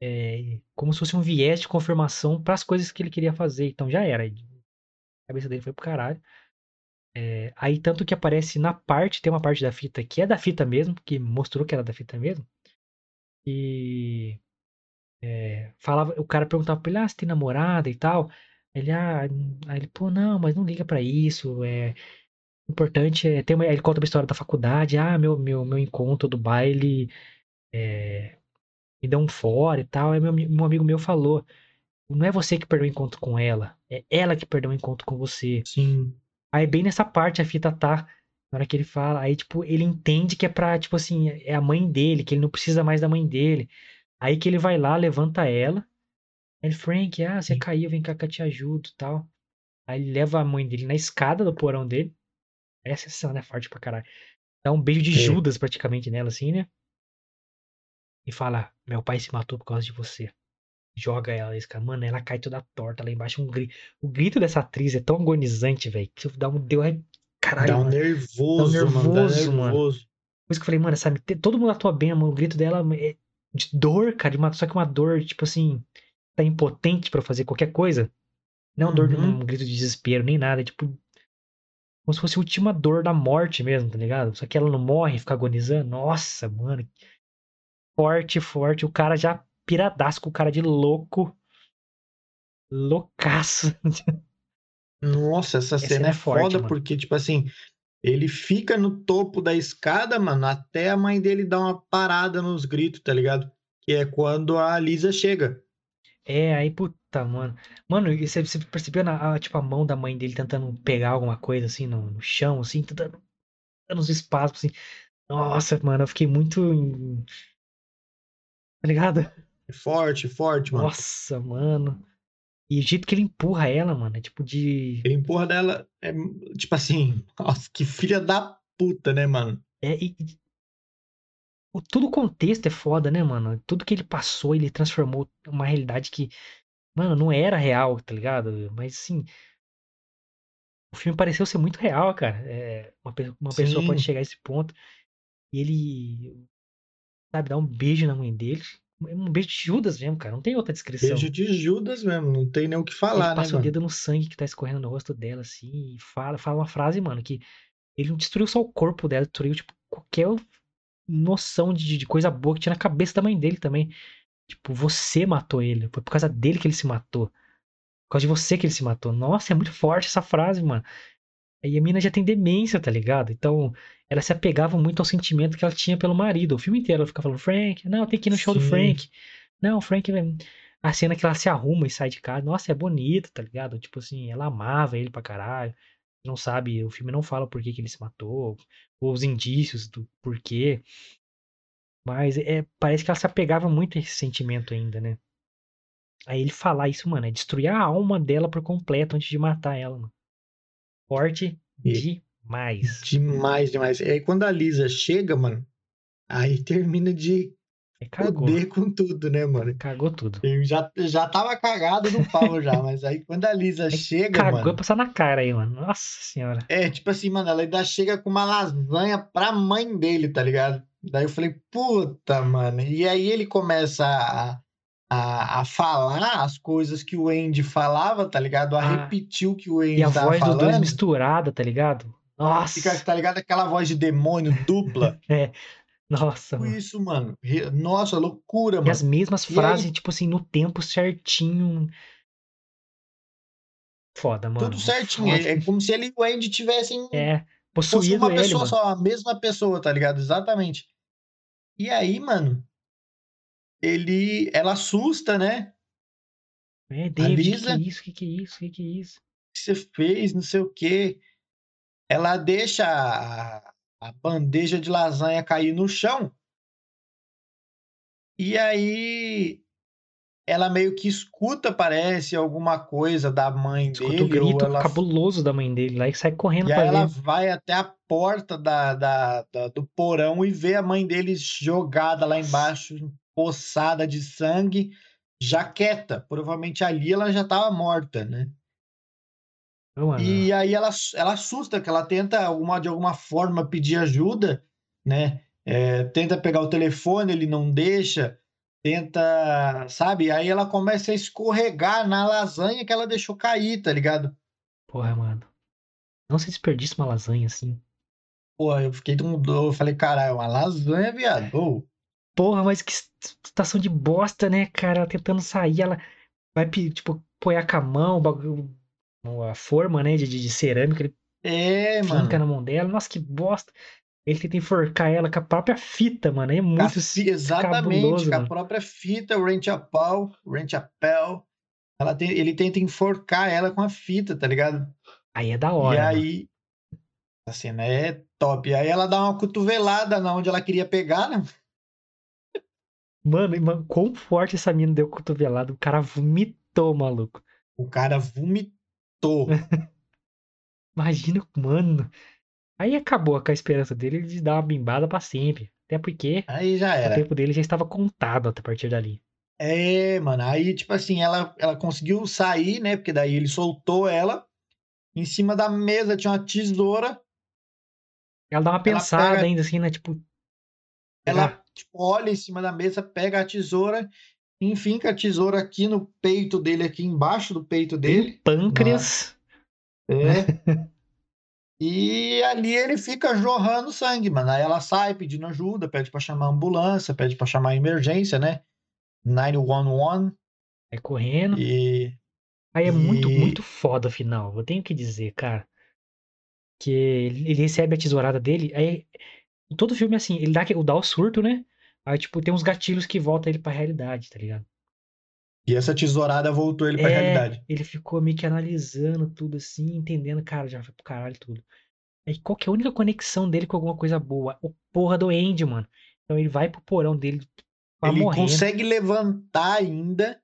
é, como se fosse um viés de confirmação para as coisas que ele queria fazer. Então já era. A cabeça dele foi pro caralho. É, aí, tanto que aparece na parte, tem uma parte da fita que é da fita mesmo, que mostrou que era da fita mesmo. E é, falava, o cara perguntava pra ele, ah, você tem namorada e tal. Ele, ah, aí ele, pô, não, mas não liga pra isso. É importante é ter uma, ele conta uma história da faculdade, ah, meu meu meu encontro do baile é, me deu um fora e tal. Aí meu, um amigo meu falou, não é você que perdeu o encontro com ela, é ela que perdeu o encontro com você. Sim. Aí bem nessa parte a fita tá, na hora que ele fala, aí tipo, ele entende que é pra, tipo assim, é a mãe dele, que ele não precisa mais da mãe dele. Aí que ele vai lá, levanta ela. Ele, Frank, ah, você Sim. caiu, vem cá que eu te ajudo e tal. Aí ele leva a mãe dele na escada do porão dele. Essa cena é forte pra caralho. Dá um beijo de É. Judas praticamente nela, assim, né? E fala, meu pai se matou por causa de você. Joga ela, esse cara, mano, ela cai toda torta lá embaixo. Um grito. O grito dessa atriz é tão agonizante, velho, que dá um. Deu, caralho, Dá um mano. nervoso, mano. Dá nervoso, mano. nervoso. Por isso que eu falei, mano, sabe, todo mundo atua bem, mano. O grito dela é de dor, cara, uma- só que uma dor, tipo assim, tá impotente pra fazer qualquer coisa. Não é um dor de Uhum. um grito de desespero, nem nada. É tipo. Como se fosse a última dor da morte mesmo, tá ligado? Só que ela não morre, fica agonizando. Nossa, mano. Forte, forte. O cara já piradaço com o cara de louco. Loucaço. Nossa, essa, Essa cena é é forte, foda mano. porque, tipo assim, ele fica no topo da escada, mano, até a mãe dele dar uma parada nos gritos, tá ligado? Que é quando a Lisa chega. É, aí, puta, mano. Mano, você, você percebeu na, a, tipo, a mão da mãe dele tentando pegar alguma coisa assim no, no chão, assim, tentando dando uns espasmos, assim. Nossa, mano, eu fiquei muito. Tá ligado? É forte, forte, mano. Nossa, mano. E o jeito que ele empurra ela, mano, é tipo de. Ele empurra dela, é, tipo assim, nossa, que filha da puta, né, mano? É, e, o, todo o contexto é foda, né, mano? Tudo que ele passou, ele transformou uma realidade que, mano, não era real, tá ligado? Mas, assim, o filme pareceu ser muito real, cara. É, uma, uma pessoa pode chegar a esse ponto e ele, sabe, dar um beijo na mãe dele. Um beijo de Judas mesmo, cara. Não tem outra descrição. Beijo de Judas mesmo, não tem nem o que Ele falar, né, passa o dedo no sangue que tá escorrendo no rosto dela, assim, e fala, fala uma frase, mano, que ele não destruiu só o corpo dela, destruiu, tipo, qualquer noção de, de coisa boa que tinha na cabeça da mãe dele também. Tipo, você matou ele. Foi por causa dele que ele se matou. Por causa de você que ele se matou. Nossa, é muito forte essa frase, mano. Aí a mina já tem demência, tá ligado? Então, ela se apegava muito ao sentimento que ela tinha pelo marido. O filme inteiro ela fica falando, Frank, não, tem que ir no show do. Frank. Não, o Frank. A cena que ela se arruma e sai de casa, nossa, é bonita, tá ligado? Tipo assim, ela amava ele pra caralho. Não sabe, o filme não fala por que, que ele se matou, ou os indícios do porquê. Mas é, parece que ela se apegava muito a esse sentimento ainda, né? Aí ele falar isso, mano, é destruir a alma dela por completo antes de matar ela, mano. Forte E- demais. Demais, demais. E aí quando a Lisa chega, mano, aí termina de É, cagou. foder com tudo, né, mano? Cagou tudo. Eu já, já tava cagado no pau já, mas aí quando a Lisa chega, Cagou mano, pra passar na cara aí, mano. Nossa senhora. é tipo assim, mano, ela ainda chega com uma lasanha pra mãe dele, tá ligado? Daí eu falei, puta, mano. E aí ele começa a, a, a falar as coisas que o Andy falava, tá ligado? A Ah, repetir o que o Andy E a voz dos dois falando. misturada, tá ligado? Nossa. Fica, tá ligado? Aquela voz de demônio dupla. É. Nossa, Tudo mano. isso, mano. Nossa, loucura, E as mano. mesmas E aí- frases, tipo assim, no tempo certinho. Foda, mano. Tudo certinho. É, Foda. é como se ele e o Andy tivessem É, fosse possuído uma ele, pessoa mano. só, a mesma pessoa, tá ligado? Exatamente. E aí, mano, ele, ela assusta, né? É, David, que que Lisa- é isso? Que que é isso? Que que é isso? O que você fez, não sei o quê. Ela deixa a, a bandeja de lasanha cair no chão. E aí ela meio que escuta, parece, alguma coisa da mãe Escuta o dele, ou grito ela cabuloso da mãe dele lá e sai correndo E pra aí ela vai até a porta da, da- da- do porão e vê a mãe dele jogada lá embaixo, poçada de sangue, já quieta. Provavelmente ali ela já estava morta, né? E aí ela, ela assusta, que ela tenta alguma, de alguma forma pedir ajuda, né? É, tenta pegar o telefone, ele não deixa, tenta, sabe? Aí ela começa a escorregar na lasanha que ela deixou cair, tá ligado? porra, mano. Não se desperdiça uma lasanha assim. Pô, eu fiquei com dor, eu falei, caralho, uma lasanha, viado. Ô, Porra, mas que situação de bosta, né, cara? Ela tentando sair, ela vai, tipo, apoiar com a mão, o bagulho, a forma, né, de, de cerâmica, ele É, finca mano. na mão dela. Nossa, que bosta. Ele tenta enforcar ela com a própria fita, mano. É muito fi- exatamente, cabuloso, com a mano. própria fita, o rente a pau, o rente a pel. Ela tem, ele tenta enforcar ela com a fita, tá ligado? Aí é da E hora, mano. aí, a cena é top. E aí ela dá uma cotovelada na onde ela queria pegar, né? Mano, mano, quão forte essa mina deu cotovelada. O cara vomitou, maluco. O cara vomitou. Imagina, mano. Aí acabou com a esperança dele de dar uma bimbada pra sempre. Até porque Aí já o era. tempo dele já estava contado a partir dali. É, mano. Aí, tipo assim, ela, ela conseguiu sair, né? Porque daí ele soltou ela. Em cima da mesa tinha uma tesoura. Ela dá uma Ela pensada pega- ainda assim, né? Tipo. Ela tipo, olha em cima da mesa, pega a tesoura, enfinca a tesoura aqui no peito dele, aqui embaixo do peito dele. pâncreas. É. E ali ele fica jorrando sangue, mano. Aí ela sai pedindo ajuda, pede pra chamar a ambulância, pede pra chamar a emergência, né? 911. Vai correndo. E Aí é muito, e- muito foda o final. Eu tenho que dizer, cara. Que ele recebe a tesourada dele. Aí, todo filme, assim, ele dá, dá o surto, né? Aí, tipo, tem uns gatilhos que voltam ele pra realidade, tá ligado? e essa tesourada voltou ele pra É, realidade. ele ficou meio que analisando tudo assim, entendendo, cara, já foi pro caralho tudo. Aí qual que é a única conexão dele com alguma coisa boa? O porra do Andy, mano. Então ele vai pro porão dele pra Ele morrer. consegue levantar ainda,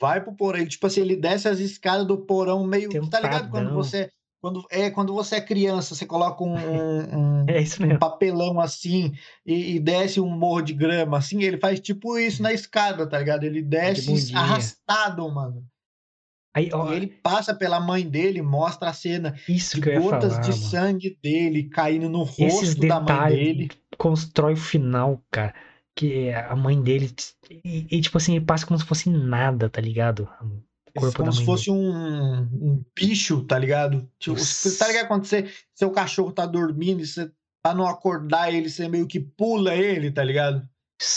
vai pro porão. Ele, tipo assim, ele desce as escadas do porão meio. Tá ligado? Quando Tentadão. você. Quando, é, quando você é criança, você coloca um, um- É um papelão assim e, e desce um morro de grama assim, ele faz tipo isso na escada, tá ligado? Ele desce arrastado, mano. Aí, ó, E ele passa pela mãe dele, mostra a cena isso de gotas falar, de mano. sangue dele caindo no Esses rosto da mãe dele. constrói o final, cara. Que a mãe dele. E, e, tipo assim, ele passa como se fosse nada, tá ligado? Corpo como se fosse um, um bicho, tá ligado? Tipo, Nossa. tá ligado quando você, seu cachorro tá dormindo e você, pra não acordar ele, você meio que pula ele, tá ligado?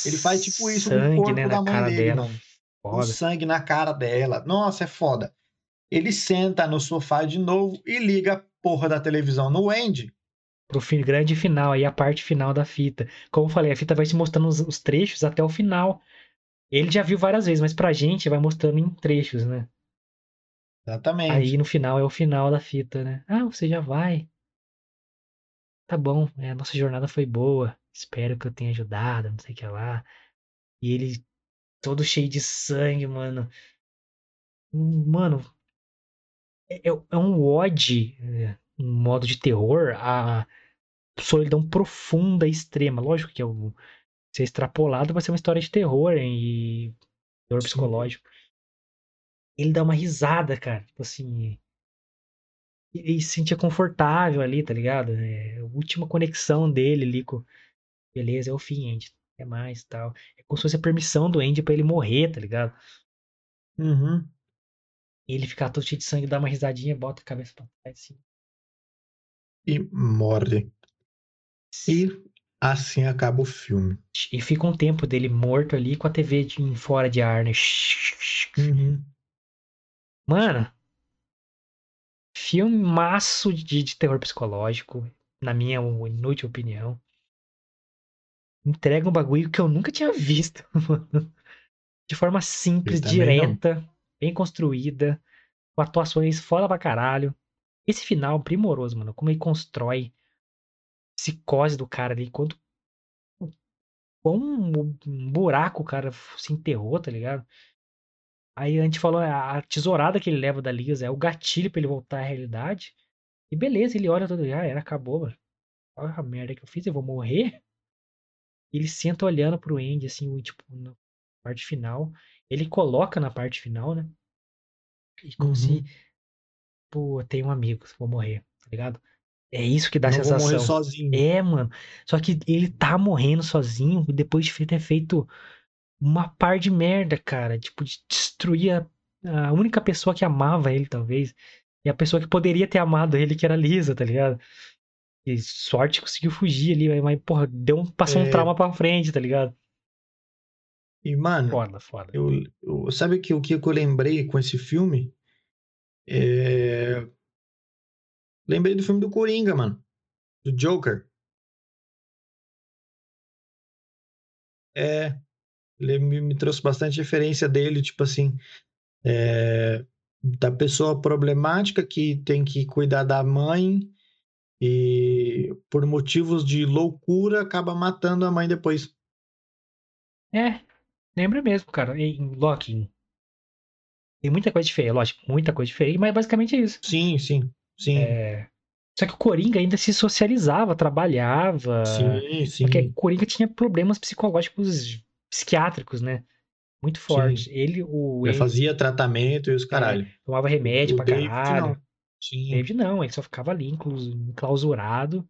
Ele faz tipo isso com o Sangue, corpo né, da mãe cara dele, dela. mano. o sangue na cara dela. Nossa, é foda. Ele senta no sofá de novo e liga a porra da televisão no Andy. Pro fim, grande final, aí a parte final da fita. Como eu falei, a fita vai te mostrando os, os trechos até o final. Ele já viu várias vezes, mas pra gente vai mostrando em trechos, né? Exatamente. Aí no final é o final da fita, né? Ah, você já vai. Tá bom, é, a nossa jornada foi boa. Espero que eu tenha ajudado, não sei o que lá. E ele todo cheio de sangue, mano. Mano, é, é, é um ode, é, um modo de terror, a solidão profunda e extrema. Lógico que é o, ser extrapolado vai ser uma história de terror hein, e terror Sim. psicológico. Ele dá uma risada, cara. Tipo assim. E se sentia confortável ali, tá ligado? É, a última conexão dele ali com. Beleza, é o fim, Andy. É mais tal. É como se fosse a permissão do Andy pra ele morrer, tá ligado? Uhum. ele ficar todo cheio de sangue, dá uma risadinha, bota a cabeça pra trás, assim. E morre. E assim acaba o filme. E fica um tempo dele morto ali com a TV de, fora de ar, né? Uhum. Mano, filmaço de, de terror psicológico, na minha inútil opinião. Entrega um bagulho que eu nunca tinha visto, mano. De forma simples, também não. direta, bem construída, com atuações foda pra caralho. Esse final primoroso, mano. Como ele constrói psicose do cara ali, quando quão um buraco o cara se enterrou, tá ligado? Aí a gente falou, a tesourada que ele leva da Lisa é o gatilho pra ele voltar à realidade. E beleza, ele olha todo, ah, era, acabou, mano. Olha a merda que eu fiz, eu vou morrer. E ele senta olhando pro Andy, assim, tipo, na parte final. Ele coloca na parte final, né? E como Uhum. se, pô, tem um amigo, vou morrer, tá ligado? É isso que dá a Não vou sensação. morrer sozinho. É, mano. Só que ele tá morrendo sozinho depois de ter feito uma par de merda, cara. Tipo, de destruir a, a única pessoa que amava ele, talvez. E a pessoa que poderia ter amado ele, que era a Lisa, tá ligado? E sorte conseguiu fugir ali, mas, porra, deu um, passou um É. trauma pra frente, tá ligado? E, mano, Foda, foda. eu, eu- sabe que, o que eu lembrei com esse filme? É... Lembrei do filme do Coringa, mano. Do Joker. É, ele me, me trouxe bastante referência dele, tipo assim, é, da pessoa problemática que tem que cuidar da mãe e por motivos de loucura acaba matando a mãe depois. É, lembra mesmo, cara. Em Loki. Tem muita coisa diferente, lógico, muita coisa diferente, mas basicamente é isso. Sim, sim, sim, É... Só que o Coringa ainda se socializava, trabalhava. sim, sim, Porque o Coringa tinha problemas psicológicos, psiquiátricos, né? Muito fortes. Ele, o Andy, fazia tratamento e os caralho. tomava remédio o pra David caralho. não. Sim, David não, ele só ficava ali enclausurado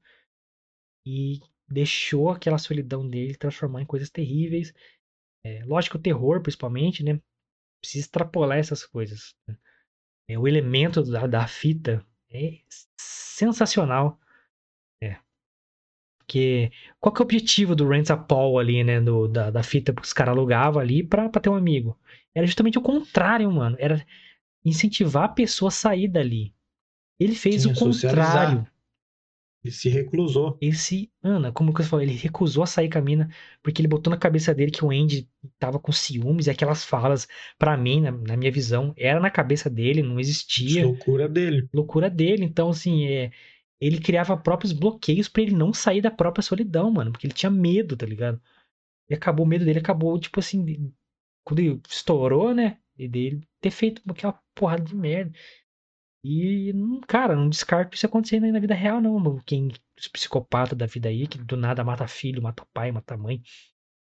e deixou aquela solidão dele transformar em coisas terríveis. É, lógico, o terror, principalmente, né? Precisa extrapolar essas coisas. né? É, o elemento da, da fita é sensacional. É. Porque qual que é o objetivo do Rent a Paul ali, né? Do, da, da fita que os caras alugavam ali pra, pra ter um amigo? Era justamente o contrário, mano. Era incentivar a pessoa a sair dali. Ele fez Sim, o socializar. Ele se reclusou. Esse, Ana, como que você falou, ele recusou a sair com a mina porque ele botou na cabeça dele que o Andy tava com ciúmes e aquelas falas, pra mim, na, na minha visão, era na cabeça dele, não existia. Loucura dele. Loucura dele. Então, assim, é, ele criava próprios bloqueios pra ele não sair da própria solidão, mano, porque ele tinha medo, tá ligado? E acabou, o medo dele acabou, tipo assim, quando ele estourou, né? E dele ter feito aquela porrada de merda. E, não- cara, não descarto isso acontecer na vida real, não. mano. Quem, os psicopatas da vida aí, que do nada mata filho, mata pai, mata mãe.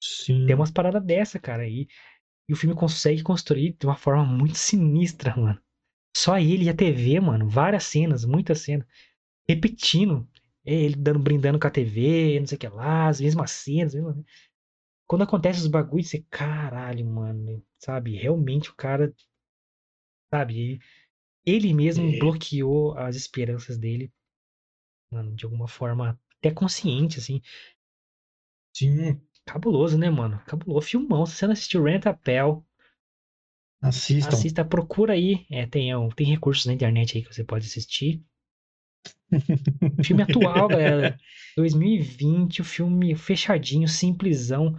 Sim. Tem umas paradas dessa, cara. aí e o filme consegue construir de uma forma muito sinistra, mano. Só ele e a TV, mano. Várias cenas, muitas cenas. Repetindo. É, Ele dando, brindando com a TV, não sei o que lá, as mesmas cenas. mesmo- Quando acontece os bagulhos, você, caralho, mano. Sabe? Realmente o cara. Sabe? Ele mesmo É. bloqueou as esperanças dele. Mano, de alguma forma até consciente, assim. Sim. Cabuloso, né, mano? Cabuloso. Filmão. Se você não assistiu Rent a Pell, Assistam. assista, procura aí. É, tem, é, tem recursos na internet aí que você pode assistir. Filme atual, galera. 2020, o filme fechadinho, simplesão.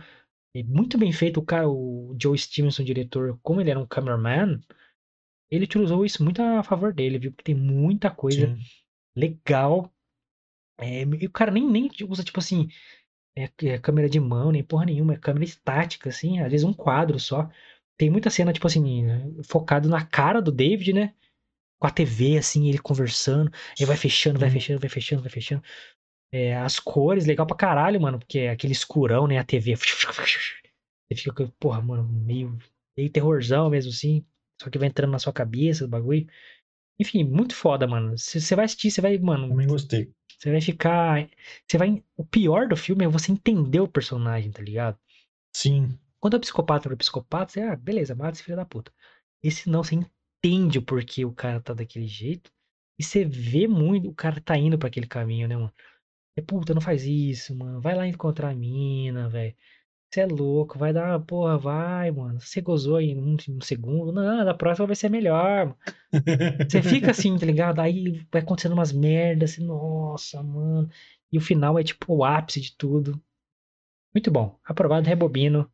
Muito bem feito. O cara, o Joe Stevenson, o diretor, como ele era um cameraman, ele utilizou isso muito a favor dele, viu? Porque tem muita coisa Sim. legal. É, e o cara nem, nem usa, tipo assim, é, é câmera de mão, nem porra nenhuma, é câmera estática, assim, às vezes um quadro só. Tem muita cena, tipo assim, focado na cara do David, né? Com a TV, assim, ele conversando, aí vai fechando, vai fechando, vai fechando, vai fechando. É, as cores, legal pra caralho, mano, porque é aquele escurão, né? A TV. Você fica, porra, mano, meio, meio terrorzão mesmo, assim. Só que vai entrando na sua cabeça o bagulho. Enfim, muito foda, mano. Você vai assistir, você vai, mano, Também gostei. você vai ficar. Você vai. O pior do filme é você entender o personagem, tá ligado? Sim. Quando é psicopata pra psicopata, você, ah, beleza, mata esse filho da puta. Esse não, você entende o porquê o cara tá daquele jeito. E você vê muito o cara tá indo pra aquele caminho, né, mano? É, puta, não faz isso, mano. Vai lá encontrar a mina, velho. Você é louco, vai dar, porra, vai, mano. Você gozou em um, um segundo. Não, da próxima vai ser melhor. Você fica assim, tá ligado? Aí vai acontecendo umas merdas, assim, nossa, mano. E o final é tipo o ápice de tudo. Muito bom. Aprovado, rebobino.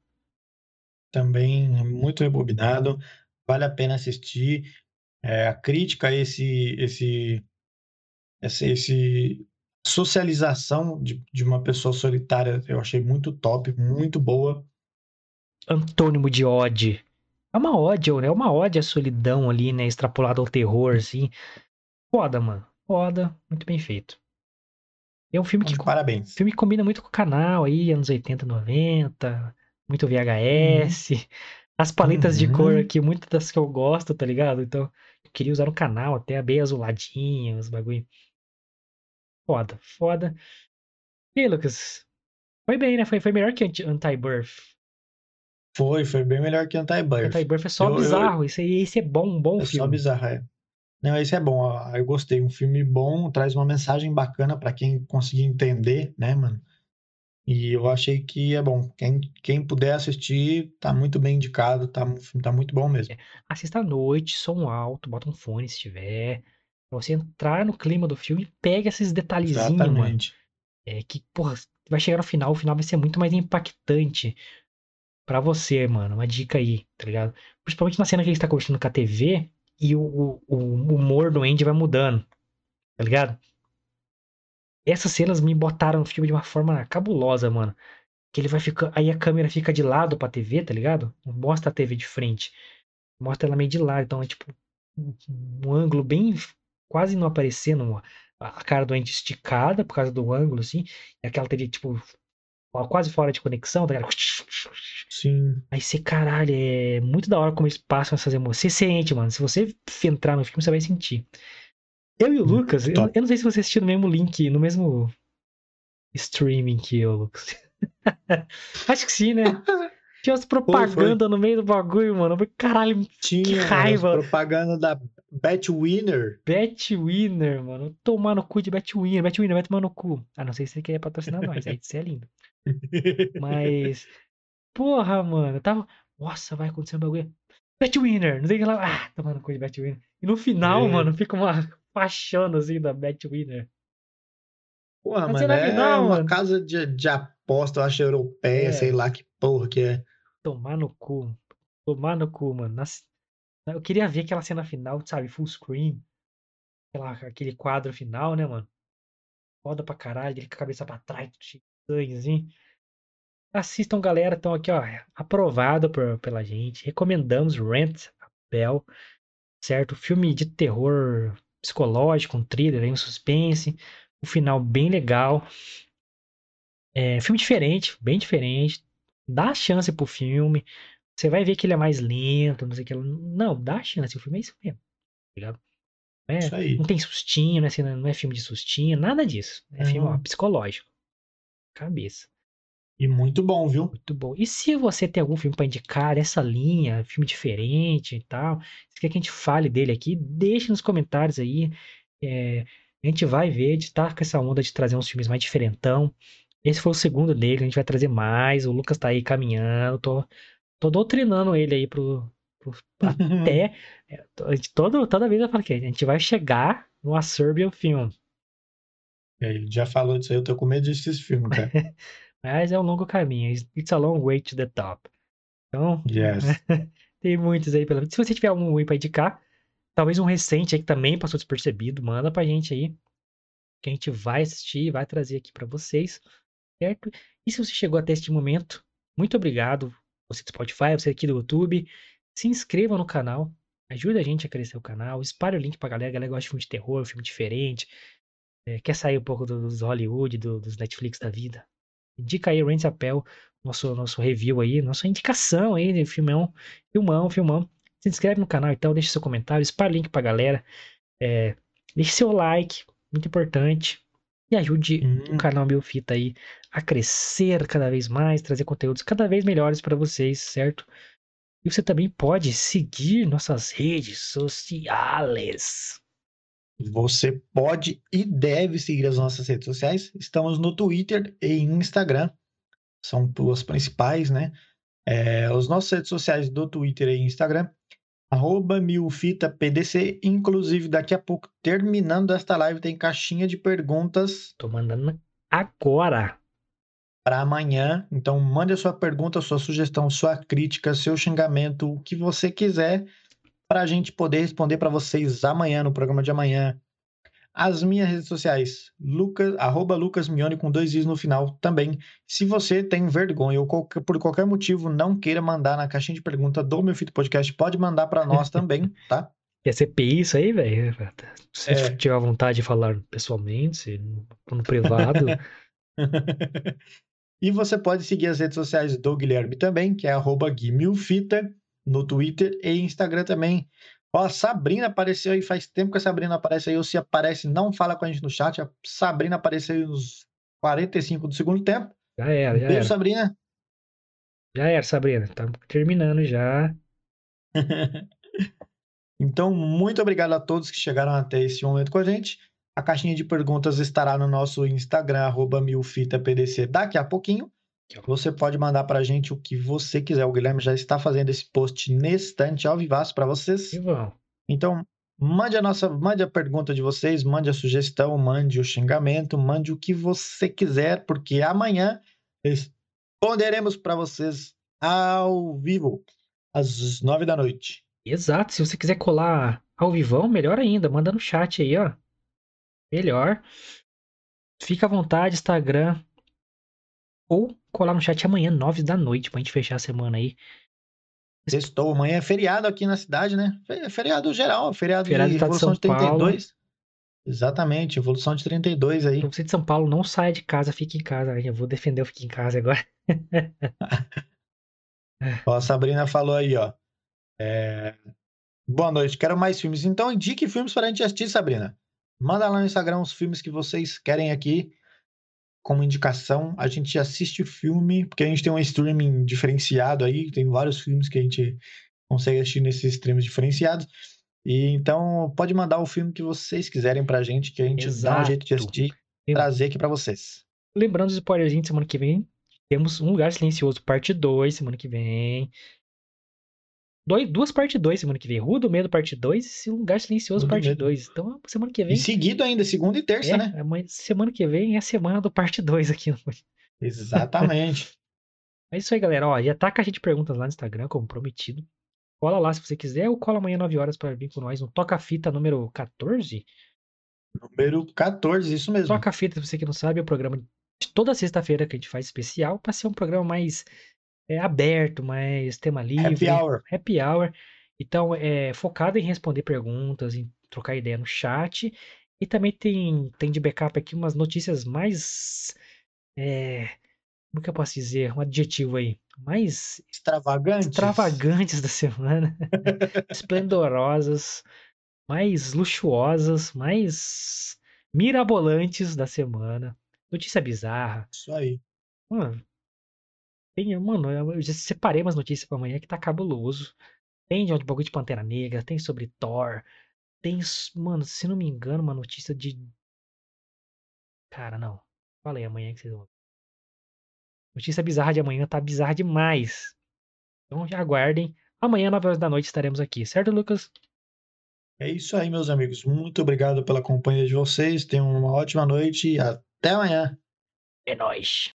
Também muito rebobinado. Vale a pena assistir. É, a crítica a esse, esse, esse, esse socialização de, de uma pessoa solitária eu achei muito top, muito boa. Antônimo de ode. É uma ode, né? É uma ode à solidão ali, né? Extrapolada ao terror, assim. Foda, mano. Foda. Muito bem feito. É um filme que, De parabéns. filme que combina muito com o canal aí, anos 80, 90. Muito VHS. As paletas de cor Uhum. aqui, muitas das que eu gosto, tá ligado? Então, eu queria usar no canal, até bem azuladinho, os bagulho. Foda, foda. E aí, Lucas? Foi bem, né? Foi, foi melhor que Anti- Anti-Birth. Foi, foi bem melhor que Anti-Birth. Anti-Birth é só Eu- eu- bizarro. Esse, aí- esse é bom, um bom É só filme. bizarro, é. Não, esse é bom. Eu gostei. Um filme bom, traz uma mensagem bacana pra quem conseguir entender, né, mano? E eu achei que é bom. Quem, quem puder assistir, tá muito bem indicado. Tá, o filme tá muito bom mesmo. Assista à noite, som alto, bota um fone se tiver. Você entrar no clima do filme, pega esses detalhezinhos, mano. Exatamente. É que, porra, vai chegar no final, o final vai ser muito mais impactante pra você, mano. Uma dica aí, tá ligado? Principalmente na cena que ele está conversando com a TV e o, o, o humor do Andy vai mudando, tá ligado? Essas cenas me botaram no filme de uma forma cabulosa, mano. Que ele vai ficar. Aí a câmera fica de lado pra TV, tá ligado? Não mostra a TV de frente. Mostra ela meio de lado. Então é tipo um ângulo bem. Quase não aparecendo a a cara do Andy esticada por causa do ângulo, assim. E aquela TV, tipo, quase fora de conexão, tá ligado? Sim. Aí você, caralho, é muito da hora como eles passam essas emoções. Você sente, mano. Se você entrar no filme, você vai sentir. Eu e o Muito Lucas, eu, eu não sei se você assistiu no mesmo link, no mesmo streaming que eu, Lucas. Acho que sim, né? Tinha umas propaganda no meio do bagulho, mano. Caralho, Tinha mano, raiva. as propaganda da Bet Winner. Bet Winner, mano. Tomar no cu de Bet Winner. Bet Winner vai tomar no cu. Ah, não sei se você quer patrocinar nós. Aí você é lindo. Mas, porra, mano. Tava. Nossa, vai acontecer um bagulho. Bet Winner. Não sei o que lá. Ah, tomar no cu de Bet Winner. E no final, É. mano, fica uma paixão assim da Bet Winner. Porra, Mas mano, que é não, uma mano? casa de, de aposta, eu acho, europeia, É. sei lá que porra que é. Tomar no cu. Tomar no cu, mano. Nas- Eu queria ver aquela cena final, sabe? Full screen. Aquela, aquele quadro final, né, mano? Foda pra caralho. Ele com a cabeça pra trás, sangue, assim. Assistam, galera. Estão aqui, ó. Aprovado por, pela gente. Recomendamos Rent a Bell. Certo? Filme de terror psicológico, um thriller, um suspense. Um final bem legal. É, filme diferente, bem diferente. Dá chance pro filme. Você vai ver que ele é mais lento, não sei o que. Não, dá chance. O filme é isso mesmo. Tá ligado? Não, é- Isso aí. não tem sustinho, né? assim, Não é filme de sustinho, nada disso. É filme ó, Não. psicológico. Cabeça. E muito bom, viu? Muito bom. E se você tem algum filme pra indicar dessa linha, filme diferente e tal, se quer que a gente fale dele aqui, deixe nos comentários aí. É, a gente vai ver, a gente tá com essa onda de trazer uns filmes mais diferentão. Esse foi o segundo dele, a gente vai trazer mais. O Lucas tá aí caminhando, tô, tô doutrinando ele aí pro, pro- até. é, todo, toda vez eu falo que a gente vai chegar no A Serbian Film. Ele já falou disso aí, eu tô com medo desse filme, cara. Mas é um longo caminho. It's a long way to the top. Então, Yes. tem muitos aí pela Se você tiver algum aí pra indicar, talvez um recente aí que também passou despercebido, manda pra gente aí. Que a gente vai assistir, vai trazer aqui pra vocês. Certo? E se você chegou até este momento, muito obrigado. Você do Spotify, você aqui do YouTube. Se inscreva no canal, ajuda a gente a crescer o canal, espalhe o link pra galera. A galera gosta de filme de terror, filme diferente. é, quer sair um pouco do- dos Hollywood, do- dos Netflix da vida. Indica aí Rain Chapel, nosso, nosso review aí, nossa indicação aí de filmão, filmão, filmão. Se inscreve no canal então, deixa seu comentário, espalhe o link pra galera. É, deixe seu like, muito importante. E ajude o Hum, canal Meu Fita aí a crescer cada vez mais, trazer conteúdos cada vez melhores para vocês, certo? E você também pode seguir nossas redes sociais. Você pode e deve seguir as nossas redes sociais. Estamos no Twitter e Instagram. São duas principais, né? É, os nossos redes sociais do Twitter e Instagram, arroba milfitapdc. Inclusive, daqui a pouco, terminando esta live, tem caixinha de perguntas Tô mandando agora. para amanhã. Então, mande a sua pergunta, sua sugestão, sua crítica, seu xingamento, o que você quiser, para a gente poder responder para vocês amanhã, no programa de amanhã. As minhas redes sociais, Lucas, arroba Lucas Mione com dois i's no final também. Se você tem vergonha ou qualquer- por qualquer motivo não queira mandar na caixinha de pergunta do meu Fito Podcast, pode mandar para nós também, tá? Quer CPI isso aí, velho? Se É. tiver vontade de falar pessoalmente, se- no privado, E você pode seguir as redes sociais do Guilherme também, que é arroba Guimilfita, no Twitter e Instagram também. Ó, a Sabrina apareceu aí, faz tempo que a Sabrina aparece aí, ou se aparece, não fala com a gente no chat. A Sabrina apareceu aí nos 45 do segundo tempo. já era, já Beijo, era. Sabrina. Já era, Sabrina. Tá terminando já. Então, muito obrigado a todos que chegaram até esse momento com a gente. A caixinha de perguntas estará no nosso Instagram, arroba milfitapdc, daqui a pouquinho. Você pode mandar para a gente o que você quiser. O Guilherme já está fazendo esse post nesse instante ao vivaço para vocês. Então, mande a nossa, mande a pergunta de vocês, mande a sugestão, mande o xingamento, mande o que você quiser, porque amanhã responderemos para vocês ao vivo, às nove da noite. Exato. Se você quiser colar ao vivão, melhor ainda. Manda no chat aí, ó. Melhor. Fica à vontade, Instagram. Ou colar no chat amanhã, nove da noite, pra gente fechar a semana aí. Sextou, amanhã é feriado aqui na cidade, né? Fe- Feriado geral, feriado, Feriado de de Revolução São de 32. Exatamente, Revolução de 32 aí. Então, você de São Paulo, não saia de casa, fique em casa. Eu vou defender o fique em casa agora. Ó, a Sabrina falou aí, ó. É, Boa noite, quero mais filmes. Então indique filmes para a gente assistir, Sabrina. Manda lá no Instagram os filmes que vocês querem aqui como indicação. A gente assiste o filme, porque a gente tem um streaming diferenciado aí, tem vários filmes que a gente consegue assistir nesses streams diferenciados. E então pode mandar o filme que vocês quiserem pra gente, que a gente dá um jeito de Exato. assistir e trazer aqui pra vocês. Lembrando os spoilerzinhos, semana que vem temos Um Lugar Silencioso, parte 2, semana que vem. Dois, duas parte 2 semana que vem. Rua do Medo, parte 2 e Lugar Silencioso, Rua parte Medo. 2. Então, semana que vem. E seguido ainda, segunda e terça, é, né? semana que vem é a semana do parte 2 aqui. no- Exatamente. É isso aí, galera. Ó, já tá a caixa de perguntas lá no Instagram, como prometido. Cola lá se você quiser, ou cola amanhã 9 horas pra vir com nós no Toca Fita número 14. Número 14, isso mesmo. Toca Fita, se você que não sabe, é o programa de toda sexta-feira que a gente faz especial, pra ser um programa mais é, aberto, mais tema livre. Happy Hour. Happy Hour. Então, é focado em responder perguntas, em trocar ideia no chat. E também tem, tem de backup aqui umas notícias mais. é, como que eu posso dizer? Um adjetivo aí. Mais Extravagantes. extravagantes da semana. esplendorosas. Mais luxuosas. Mais mirabolantes da semana. Notícia bizarra. Isso aí. Mano, tem, mano, eu já separei umas notícias pra amanhã que tá cabuloso. Tem de um bagulho de Pantera Negra, tem sobre Thor, tem, mano, se não me engano, uma notícia de. Cara, não. Falei amanhã que vocês vão. Notícia bizarra de amanhã tá bizarra demais. Então já aguardem. Amanhã, 9 horas da noite, estaremos aqui, certo, Lucas? É isso aí, meus amigos. Muito obrigado pela companhia de vocês. Tenham uma ótima noite e até amanhã. É nóis.